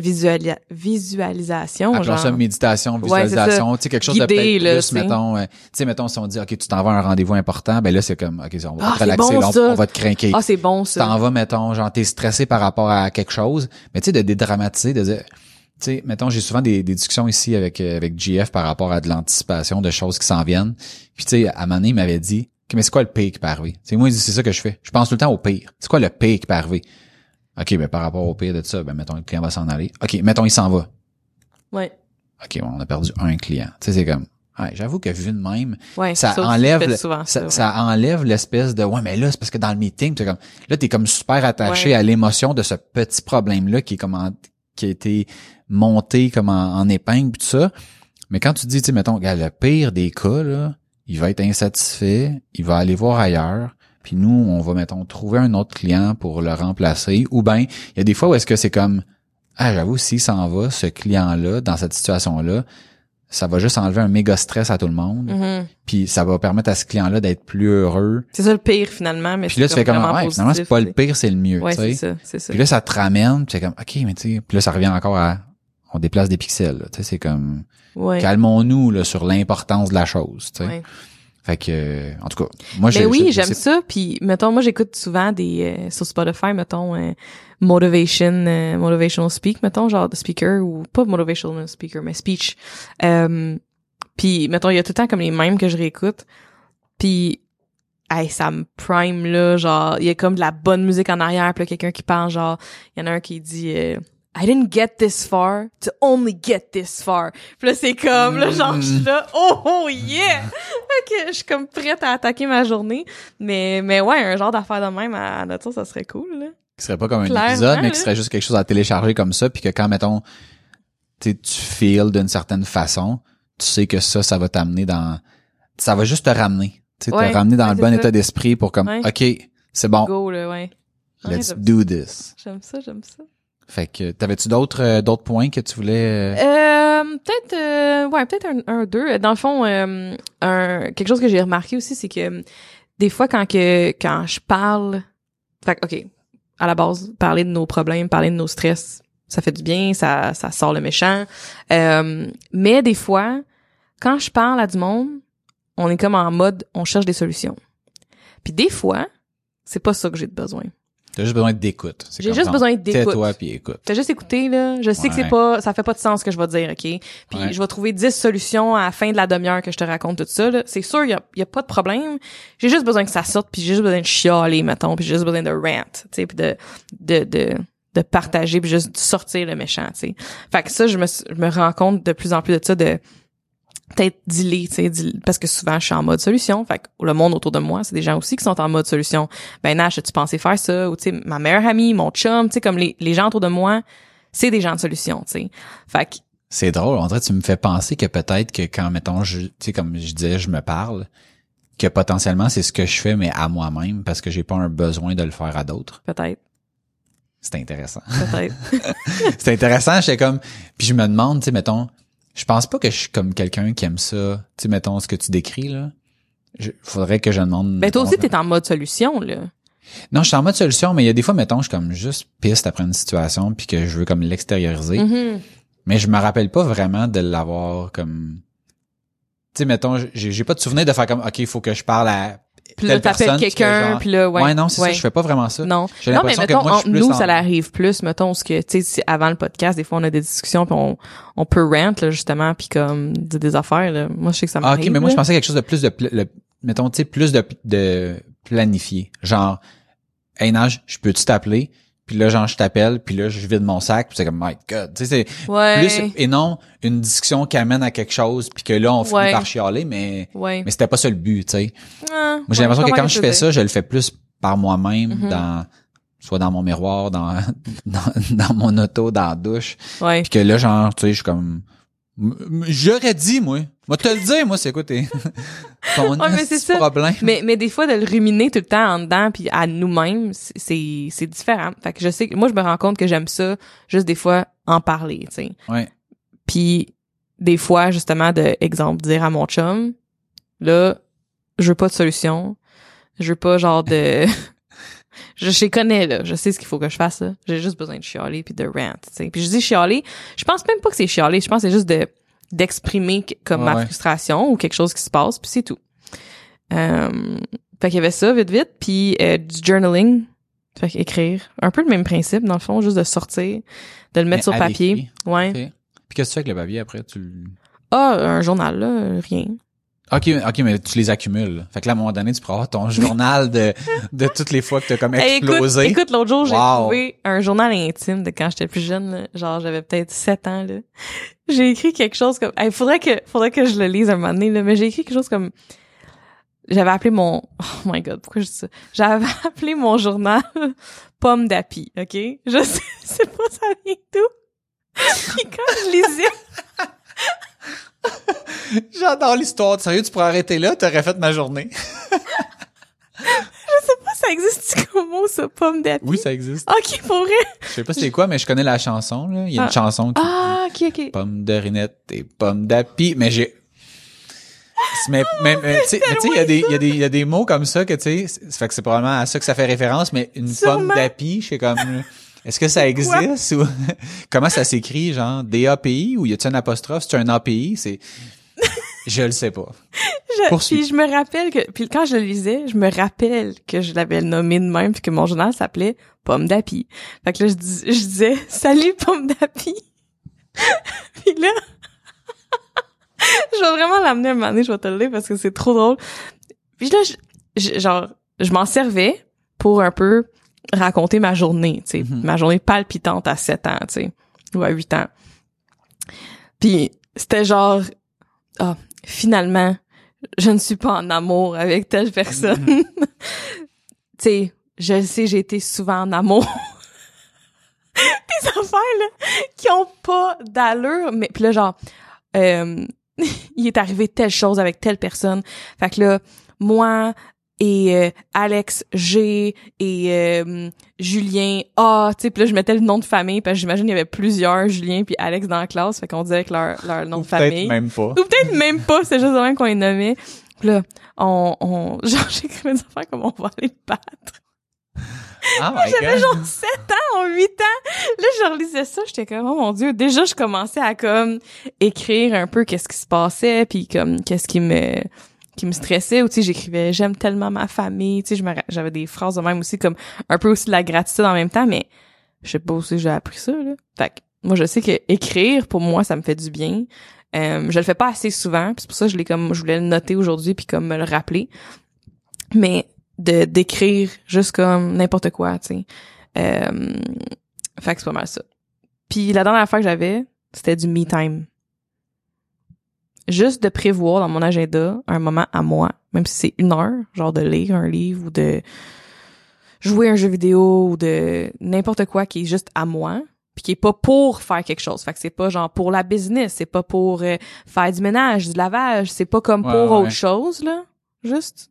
Speaker 2: visualisation,
Speaker 1: Appelons
Speaker 2: genre.
Speaker 1: ça méditation,
Speaker 2: Ouais,
Speaker 1: visualisation, tu sais, quelque chose de
Speaker 2: Guidé, là,
Speaker 1: plus, mettons, euh, tu sais, mettons, si on dit, OK, tu t'en vas à un rendez-vous important, ben là, c'est comme, OK, on va
Speaker 2: Ah,
Speaker 1: te relaxer,
Speaker 2: bon,
Speaker 1: là, on,
Speaker 2: ça.
Speaker 1: on va te craquer.
Speaker 2: Ah, c'est bon,
Speaker 1: tu t'en
Speaker 2: ça.
Speaker 1: vas, mettons, genre, t'es stressé par rapport à quelque chose, mais tu sais, de dédramatiser, de dire, sais, mettons, j'ai souvent des, des discussions ici avec, euh, avec GF par rapport à de l'anticipation de choses qui s'en viennent. Puis, tu sais, à un moment donné, il m'avait dit, mais c'est quoi le pire qui peut arriver? Tu sais, moi, il dit, c'est ça que je fais. Je pense tout le temps au pire. C'est quoi le pire qui peut arriver? OK, ben, par rapport au pire de ça, ben, mettons, le client va s'en aller. OK, mettons, il s'en va.
Speaker 2: Ouais.
Speaker 1: OK, bon, on a perdu un client. Tu sais, c'est comme, ouais, j'avoue que vu de même,
Speaker 2: Ouais.
Speaker 1: ça, enlève, le-
Speaker 2: souvent
Speaker 1: ça, enlève l'espèce de, ouais, mais là, c'est parce que dans le meeting, t'es comme, là, t'es comme super attaché
Speaker 2: Ouais.
Speaker 1: à l'émotion de ce petit problème-là qui est comme, en- qui a été monté comme en, en épingle pis tout ça. Mais quand tu dis, tu sais, mettons, regarde, le pire des cas, là, il va être insatisfait, il va aller voir ailleurs, puis nous, on va, mettons, trouver un autre client pour le remplacer. Ou ben, il y a des fois où est-ce que c'est comme, ah, j'avoue, s'il s'en va, ce client-là, dans cette situation-là, ça va juste enlever un méga stress à tout le monde,
Speaker 2: Mhm.
Speaker 1: puis ça va permettre à ce client-là d'être plus heureux.
Speaker 2: C'est ça le pire, finalement, mais
Speaker 1: Puis là, tu fais comme, ouais, finalement, c'est pas le pire, c'est le mieux.
Speaker 2: Ouais, c'est ça, c'est ça.
Speaker 1: Puis là, ça te ramène, puis c'est comme, OK, mais tu sais, puis là, ça revient encore à, on déplace des pixels, là, tu sais, c'est comme,
Speaker 2: Ouais.
Speaker 1: calmons-nous, là, sur l'importance de la chose, tu sais.
Speaker 2: Ouais.
Speaker 1: Fait que, euh, en tout cas, moi,
Speaker 2: Mais
Speaker 1: je-
Speaker 2: oui,
Speaker 1: je- je
Speaker 2: j'aime ça. Puis, mettons, moi, j'écoute souvent des euh, sur Spotify, mettons, euh, motivation, euh, motivational speak, mettons, genre de speaker ou pas motivational speaker, mais speech. Euh, puis, mettons, il y a tout le temps comme les mêmes que je réécoute. Puis, hey, ça me prime là, genre, il y a comme de la bonne musique en arrière, puis quelqu'un qui parle, genre, il y en a un qui dit. I didn't get this far to only get this far. Puis là, c'est comme, là, genre, je suis là, oh, oh, yeah! Que je suis comme prête à attaquer ma journée. Mais, mais ouais, un genre d'affaire de même à, à notre tour, ça serait cool, là.
Speaker 1: qui serait pas comme un épisode, mais qui serait juste quelque chose à télécharger comme ça, puis que quand, mettons, tu feels d'une certaine façon, tu sais que ça, ça va t'amener dans... Ça va juste te ramener. Tu
Speaker 2: Ouais,
Speaker 1: te ramener dans
Speaker 2: ouais,
Speaker 1: le bon
Speaker 2: ça.
Speaker 1: état d'esprit pour comme,
Speaker 2: Ouais.
Speaker 1: OK, c'est bon,
Speaker 2: Go, là, ouais.
Speaker 1: Let's do this.
Speaker 2: J'aime ça, j'aime ça.
Speaker 1: Fait que, t'avais-tu d'autres euh, d'autres points que tu voulais... euh,
Speaker 2: Euh, peut-être, euh, ouais, peut-être un, un, deux. Dans le fond, euh, un, quelque chose que j'ai remarqué aussi, c'est que des fois, quand que, quand je parle, fait que, ok, à la base, parler de nos problèmes, parler de nos stress, ça fait du bien, ça, ça sort le méchant. Euh, mais des fois, quand je parle à du monde, on est comme en mode, on cherche des solutions. Puis des fois, c'est pas ça que j'ai de besoin.
Speaker 1: T'as juste besoin d'écoute. C'est
Speaker 2: J'ai juste besoin d'écoute.
Speaker 1: Tais-toi puis écoute.
Speaker 2: T'as juste écouté, là. Je sais que c'est pas, ça fait pas de sens ce que je vais te dire, OK? Puis
Speaker 1: Ouais.
Speaker 2: je vais trouver 10 solutions à la fin de la demi-heure que je te raconte tout ça, là. C'est sûr, y a, y a pas de problème. J'ai juste besoin que ça sorte, puis j'ai juste besoin de chialer, mettons, puis j'ai juste besoin de rant, tu sais, puis de, de, de, de partager, puis juste de sortir le méchant, tu sais. Fait que ça, je me, je me rends compte de plus en plus de ça, de peut-être dealer, tu sais, deal- parce que souvent je suis en mode solution, fait que le monde autour de moi, c'est des gens aussi qui sont en mode solution. Ben Nash, as-tu pensé faire ça? Ou tu sais, ma meilleure amie, mon chum, tu sais, comme les, les gens autour de moi, c'est des gens de solution, tu sais. Fait que
Speaker 1: C'est drôle. En vrai, tu me fais penser que peut-être que quand, mettons, je, tu sais, comme je disais, je me parle, que potentiellement c'est ce que je fais, mais à moi-même, parce que j'ai pas un besoin de le faire à d'autres.
Speaker 2: peut-être,
Speaker 1: C'est intéressant.
Speaker 2: peut-être.
Speaker 1: c'est intéressant. J'étais comme, puis je me demande, tu sais, mettons, je pense pas que je suis comme quelqu'un qui aime ça. Tu sais, mettons ce que tu décris là. Je, faudrait que je demande.
Speaker 2: ben toi aussi, t'es en mode solution, là.
Speaker 1: Non, je suis en mode solution, mais il y a des fois, mettons, je suis comme juste piste après une situation, puis que je veux comme l'extérioriser.
Speaker 2: Mhm.
Speaker 1: Mais je me rappelle pas vraiment de l'avoir comme. Tu sais, mettons, j'ai j'ai pas de souvenir de faire comme, ok, il faut que je parle à.
Speaker 2: Puis là, t'appelles quelqu'un, puis là, ouais.
Speaker 1: Ouais, non, c'est
Speaker 2: ouais.
Speaker 1: ça, je fais pas vraiment ça.
Speaker 2: Non. Non, mais
Speaker 1: que
Speaker 2: mettons,
Speaker 1: moi,
Speaker 2: entre nous, ça l'arrive plus, mettons, ce que, tu sais, avant le podcast, des fois, on a des discussions, puis on, on peut rant, là, justement, puis comme, dire des affaires, là. Moi, je sais que ça
Speaker 1: Ah,
Speaker 2: m'arrive.
Speaker 1: ok, mais moi,
Speaker 2: là.
Speaker 1: je pensais à quelque chose de plus de, le- mettons, tu sais, plus de, de planifié. Genre, hey, Nage, je peux-tu t'appeler? Puis là, genre, je t'appelle, puis là, je vide mon sac, puis c'est comme, my God. Tu sais, c'est
Speaker 2: Ouais.
Speaker 1: plus, et non, une discussion qui amène à quelque chose, puis que là, on finit
Speaker 2: Ouais.
Speaker 1: par chialer, mais,
Speaker 2: Ouais.
Speaker 1: mais c'était pas ça le but, tu sais.
Speaker 2: Ah,
Speaker 1: Moi, j'ai l'impression que quand je fais ça, je le fais plus par moi-même,
Speaker 2: Mhm.
Speaker 1: dans, soit dans mon miroir, dans, dans, dans mon auto, dans la douche. Puis que là, genre, tu sais, je suis comme, J'aurais dit, moi. Moi, te le dire, moi, c'est quoi tes, ton
Speaker 2: Ouais, mais c'est
Speaker 1: problème?
Speaker 2: Mais, mais des fois, de le ruminer tout le temps en dedans puis à nous-mêmes, c'est- c'est, c'est différent. Fait que je sais que, moi, je me rends compte que j'aime ça, juste des fois, en parler, tu sais.
Speaker 1: Ouais.
Speaker 2: Puis, des fois, justement, de, exemple, dire à mon chum, là, je veux pas de solution. Je veux pas, genre, de... je, je les connais, là. Je sais ce qu'il faut que je fasse, là. J'ai juste besoin de chialer puis de rant. Puis je dis chialer, je pense même pas que c'est chialer. Je pense que c'est juste de d'exprimer comme
Speaker 1: Ouais,
Speaker 2: ma
Speaker 1: ouais.
Speaker 2: frustration ou quelque chose qui se passe, puis c'est tout. Euh, fait qu'il y avait ça, vite, vite. Puis euh, du journaling, fait écrire. Un peu le même principe, dans le fond, juste de sortir, de le mettre
Speaker 1: Mais
Speaker 2: sur papier. Ouais.
Speaker 1: Ok. Puis qu'est-ce que tu fais avec le papier après? Tu...
Speaker 2: Ah, un journal, là, rien.
Speaker 1: Ok, ok, mais tu les accumules. Fait que là, à un moment donné, tu pourras avoir ton journal de, de toutes les fois que t'as comme
Speaker 2: Hey, écoute,
Speaker 1: explosé.
Speaker 2: écoute, l'autre jour, j'ai
Speaker 1: Wow.
Speaker 2: trouvé un journal intime de quand j'étais plus jeune, là. genre j'avais peut-être 7 ans là. J'ai écrit quelque chose comme il faudrait que faudrait que je le lise un moment donné là, mais j'ai écrit quelque chose comme j'avais appelé mon oh my god, pourquoi je dis ça? J'avais appelé mon journal pomme d'api, OK? Je sais, c'est pas ça vient d'où. Puis quand je lisais
Speaker 1: J'adore l'histoire. Sérieux, tu pourrais arrêter là, t'aurais fait ma journée.
Speaker 2: je sais pas ça existe comme mot ça pomme d'api?
Speaker 1: Oui, ça existe.
Speaker 2: OK, pour vrai.
Speaker 1: Je sais pas c'est quoi, mais je connais la chanson, là. Il y a une
Speaker 2: Ah.
Speaker 1: chanson qui
Speaker 2: Ah, OK, OK.
Speaker 1: pomme de rinette et pomme d'api, mais j'ai mais, mais, mais, tu sais, mais tu sais, il y a des, y a des, il y a des mots comme ça que, tu sais, fait que c'est probablement à ça que ça fait référence, mais une
Speaker 2: Sûrement.
Speaker 1: pomme d'api, je sais comme, est-ce que ça existe ou, comment ça s'écrit, genre, D-A-P-I ou y a-t-il un apostrophe? C'est un API? C'est, je le sais pas.
Speaker 2: Je, puis je me rappelle que puis quand je le lisais, je me rappelle que je l'avais nommé de même puis que mon journal s'appelait Pomme d'api. Fait que là je, dis, je disais salut Pomme d'api. puis là je vais vraiment l'amener un moment donné, je vais te le lire parce que c'est trop drôle. Puis là je, je- genre je m'en servais pour un peu raconter ma journée, tu sais,
Speaker 1: Mhm.
Speaker 2: ma journée palpitante à 7 ans, tu sais, ou à 8 ans. Puis c'était genre ah, finalement, je ne suis pas en amour avec telle personne. tu sais, je sais, j'ai été souvent en amour. Des affaires, là, qui ont pas d'allure, mais puis là, genre, euh, il est arrivé telle chose avec telle personne. Fait que là, moi et euh, Alex G et euh, Julien A, tu sais, puis là, je mettais le nom de famille parce que j'imagine il y avait plusieurs Julien puis Alex dans la classe, fait qu'on disait que leur, leur nom
Speaker 1: Ou
Speaker 2: de famille.
Speaker 1: peut-être même pas.
Speaker 2: Ou peut-être même pas, c'est juste de même qu'on les nommait. Puis là, on, on, genre, j'écrivais des affaires comme on va aller le battre.
Speaker 1: My
Speaker 2: J'avais genre 7 ans, 8 ans. Là, je relisais ça, j'étais comme, oh mon dieu. Déjà, je commençais à comme écrire un peu qu'est-ce qui se passait, puis comme qu'est-ce qui me qui me stressait ou tu sais j'écrivais j'aime tellement ma famille tu sais j'avais des phrases de même aussi comme un peu aussi de la gratitude en même temps mais je sais pas que j'ai appris ça là. Fait que moi je sais que écrire pour moi ça me fait du bien. Euh, je le fais pas assez souvent c'est pour ça que je l'ai comme je voulais le noter aujourd'hui puis comme me le rappeler. Mais de d'écrire juste comme n'importe quoi tu sais. Euh, fait que c'est pas mal ça. Puis la dernière fois que j'avais c'était du me time juste de prévoir dans mon agenda un moment à moi même si c'est une heure genre de lire un livre ou de jouer un jeu vidéo ou de n'importe quoi qui est juste à moi puis qui est pas pour faire quelque chose. Fait que c'est pas genre pour la business, c'est pas pour euh, faire du ménage, du lavage, c'est pas comme
Speaker 1: Ouais,
Speaker 2: pour
Speaker 1: ouais,
Speaker 2: autre chose là, juste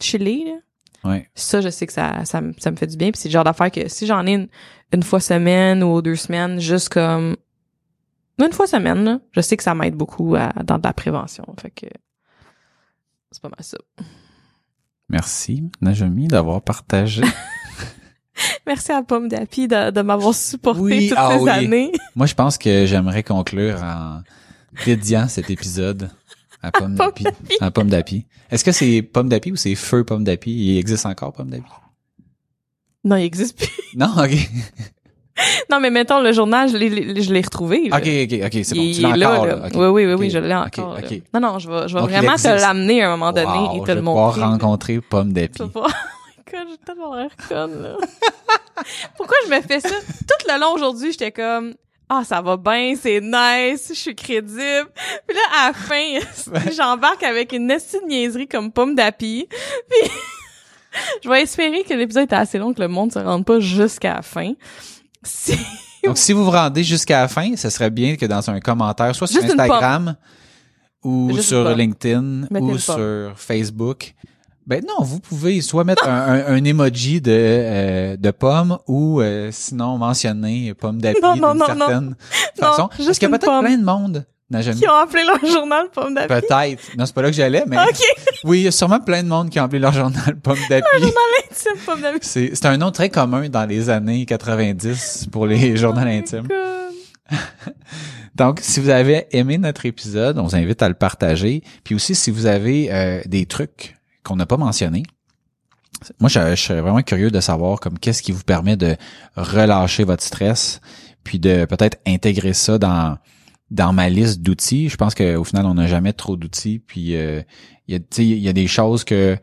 Speaker 2: chiller là.
Speaker 1: Ouais.
Speaker 2: Ça je sais que ça ça, me- ça me fait du bien puis c'est le genre d'affaire que si j'en ai une, une fois semaine ou deux semaines juste comme une fois semaine là, je sais que ça m'aide beaucoup à- dans de la prévention. Fait que c'est pas mal ça.
Speaker 1: Merci, Najami, d'avoir partagé.
Speaker 2: Merci à Pomme d'Api de, de m'avoir supporté
Speaker 1: Oui,
Speaker 2: toutes
Speaker 1: ah
Speaker 2: ces
Speaker 1: oui.
Speaker 2: années.
Speaker 1: Moi, je pense que j'aimerais conclure en dédiant cet épisode à Pomme
Speaker 2: Pomme
Speaker 1: d'Api. À Pomme d'Api. Est-ce que c'est Pomme d'Api ou c'est Feu Pomme d'Api? Il existe encore Pomme d'Api?
Speaker 2: Non, il existe plus.
Speaker 1: Non, ok.
Speaker 2: Non, mais mettons, le journal, je l'ai, je l'ai retrouvé. là.
Speaker 1: Ok, ok, ok, c'est bon.
Speaker 2: Il
Speaker 1: Tu l'as
Speaker 2: là,
Speaker 1: encore,
Speaker 2: là. Oui, oui, oui, oui, je l'ai encore. Non, non, je vais, je vais
Speaker 1: Donc,
Speaker 2: vraiment te l'amener à un moment donné
Speaker 1: Wow,
Speaker 2: et te
Speaker 1: je
Speaker 2: le
Speaker 1: vais pouvoir
Speaker 2: montrer.
Speaker 1: rencontrer Pomme d'Api.
Speaker 2: Pas- Oh j'ai tellement l'air conne, là. Pourquoi je me fais ça? Tout le long aujourd'hui, j'étais comme, ah, ça va bien, c'est nice, je suis crédible. Puis là, à la fin, j'embarque avec une esti de niaiserie comme pomme d'api. Puis, je vais espérer que l'épisode est assez long que le monde se rende pas jusqu'à la fin. Si,
Speaker 1: Donc, si vous vous rendez jusqu'à la fin, ce serait bien que dans un commentaire, soit sur
Speaker 2: Juste
Speaker 1: Instagram ou
Speaker 2: Juste
Speaker 1: sur. LinkedIn
Speaker 2: Mettez
Speaker 1: ou sur. Facebook. Ben non, vous pouvez soit mettre un, un, un emoji de, euh, de pomme ou euh, sinon mentionner pomme
Speaker 2: Non,
Speaker 1: d'une
Speaker 2: non, non,
Speaker 1: certaine façon. Parce
Speaker 2: juste
Speaker 1: qu'il y a peut-être plein de monde n'a jamais
Speaker 2: Qui ont appelé leur journal pomme d'appui.
Speaker 1: Peut-être. Non, c'est pas là que j'allais, mais
Speaker 2: Ok.
Speaker 1: oui, il y a sûrement plein de monde qui ont appelé leur journal pomme d'appui.
Speaker 2: C'est pomme d'appui.
Speaker 1: C'est c'est un nom très commun dans les années 90 pour les journaux
Speaker 2: Oh my
Speaker 1: intimes. Donc, si vous avez aimé notre épisode, on vous invite à le partager. Puis aussi, si vous avez euh, des trucs qu'on n'a pas mentionnés, moi, je, je serais vraiment curieux de savoir comme qu'est-ce qui vous permet de relâcher votre stress, puis de peut-être intégrer ça dans dans ma liste d'outils. Je pense qu'au final, on n'a jamais trop d'outils. Puis euh, il y a, des choses que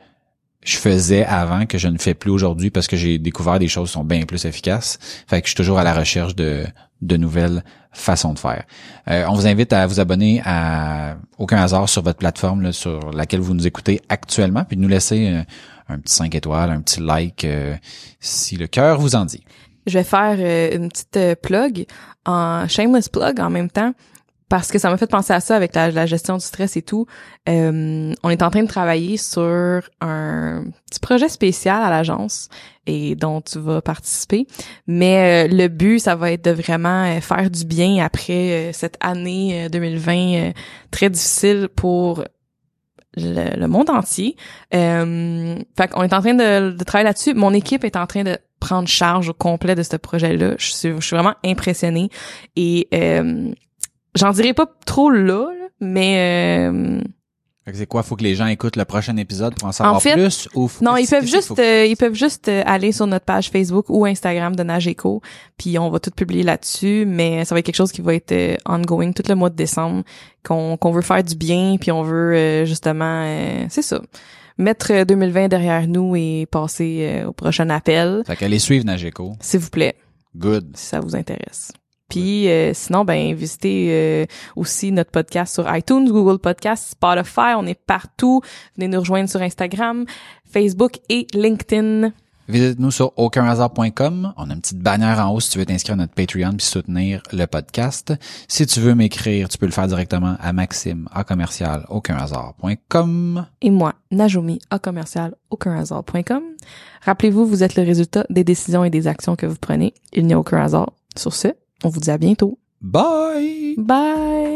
Speaker 1: je faisais avant que je ne fais plus aujourd'hui parce que j'ai découvert des choses qui sont bien plus efficaces. Fait que je suis toujours à la recherche de, de nouvelles façons de faire. Euh, on vous invite à vous abonner à Aucun hasard sur votre plateforme là, sur laquelle vous nous écoutez actuellement, puis de nous laisser euh, un petit 5 étoiles, un petit like euh, si le cœur vous en dit.
Speaker 2: Je vais faire euh, une petite euh, plug, en shameless plug en même temps, parce que ça m'a fait penser à ça avec la, gestion du stress et tout. Euh, on est en train de travailler sur un petit projet spécial à l'agence et dont tu vas participer. Mais euh, le but, ça va être de vraiment euh, faire du bien après euh, cette année euh, 2020 euh, très difficile pour le, monde entier. Euh, fait qu'on est en train de, de travailler là-dessus. Mon équipe est en train de prendre charge au complet de ce projet-là. Je suis, je suis vraiment impressionnée. Et euh, j'en dirai pas trop là, là, mais euh,
Speaker 1: c'est quoi, faut que les gens écoutent le prochain épisode pour en savoir
Speaker 2: fait,
Speaker 1: plus ou
Speaker 2: non, ils
Speaker 1: qu'est-ce
Speaker 2: peuvent juste euh, ils peuvent juste euh, aller sur notre page Facebook ou Instagram de Nageco, puis on va tout publier là-dessus, mais ça va être quelque chose qui va être euh, ongoing tout le mois de décembre, qu'on qu'on veut faire du bien, puis on veut euh, justement euh, c'est ça, mettre euh, 2020 derrière nous et passer euh, au prochain appel,
Speaker 1: Fait qu'allez suivre Nageco.
Speaker 2: s'il vous plaît,
Speaker 1: Good.
Speaker 2: si ça vous intéresse. Puis euh, sinon, ben visitez euh, aussi notre podcast sur iTunes, Google Podcast, Spotify. On est partout. Venez nous rejoindre sur Instagram, Facebook et LinkedIn.
Speaker 1: Visite-nous sur aucunhasard.com. On a une petite bannière en haut si tu veux t'inscrire à notre Patreon puis soutenir le podcast. Si tu veux m'écrire, tu peux le faire directement à Maxime à commercial aucunhasard.com.
Speaker 2: Et moi, Najomi, à commercial, aucunhasard.com. Rappelez-vous, vous êtes le résultat des décisions et des actions que vous prenez. Il n'y a aucun hasard. Sur ce, on vous dit à bientôt.
Speaker 1: Bye!
Speaker 2: Bye!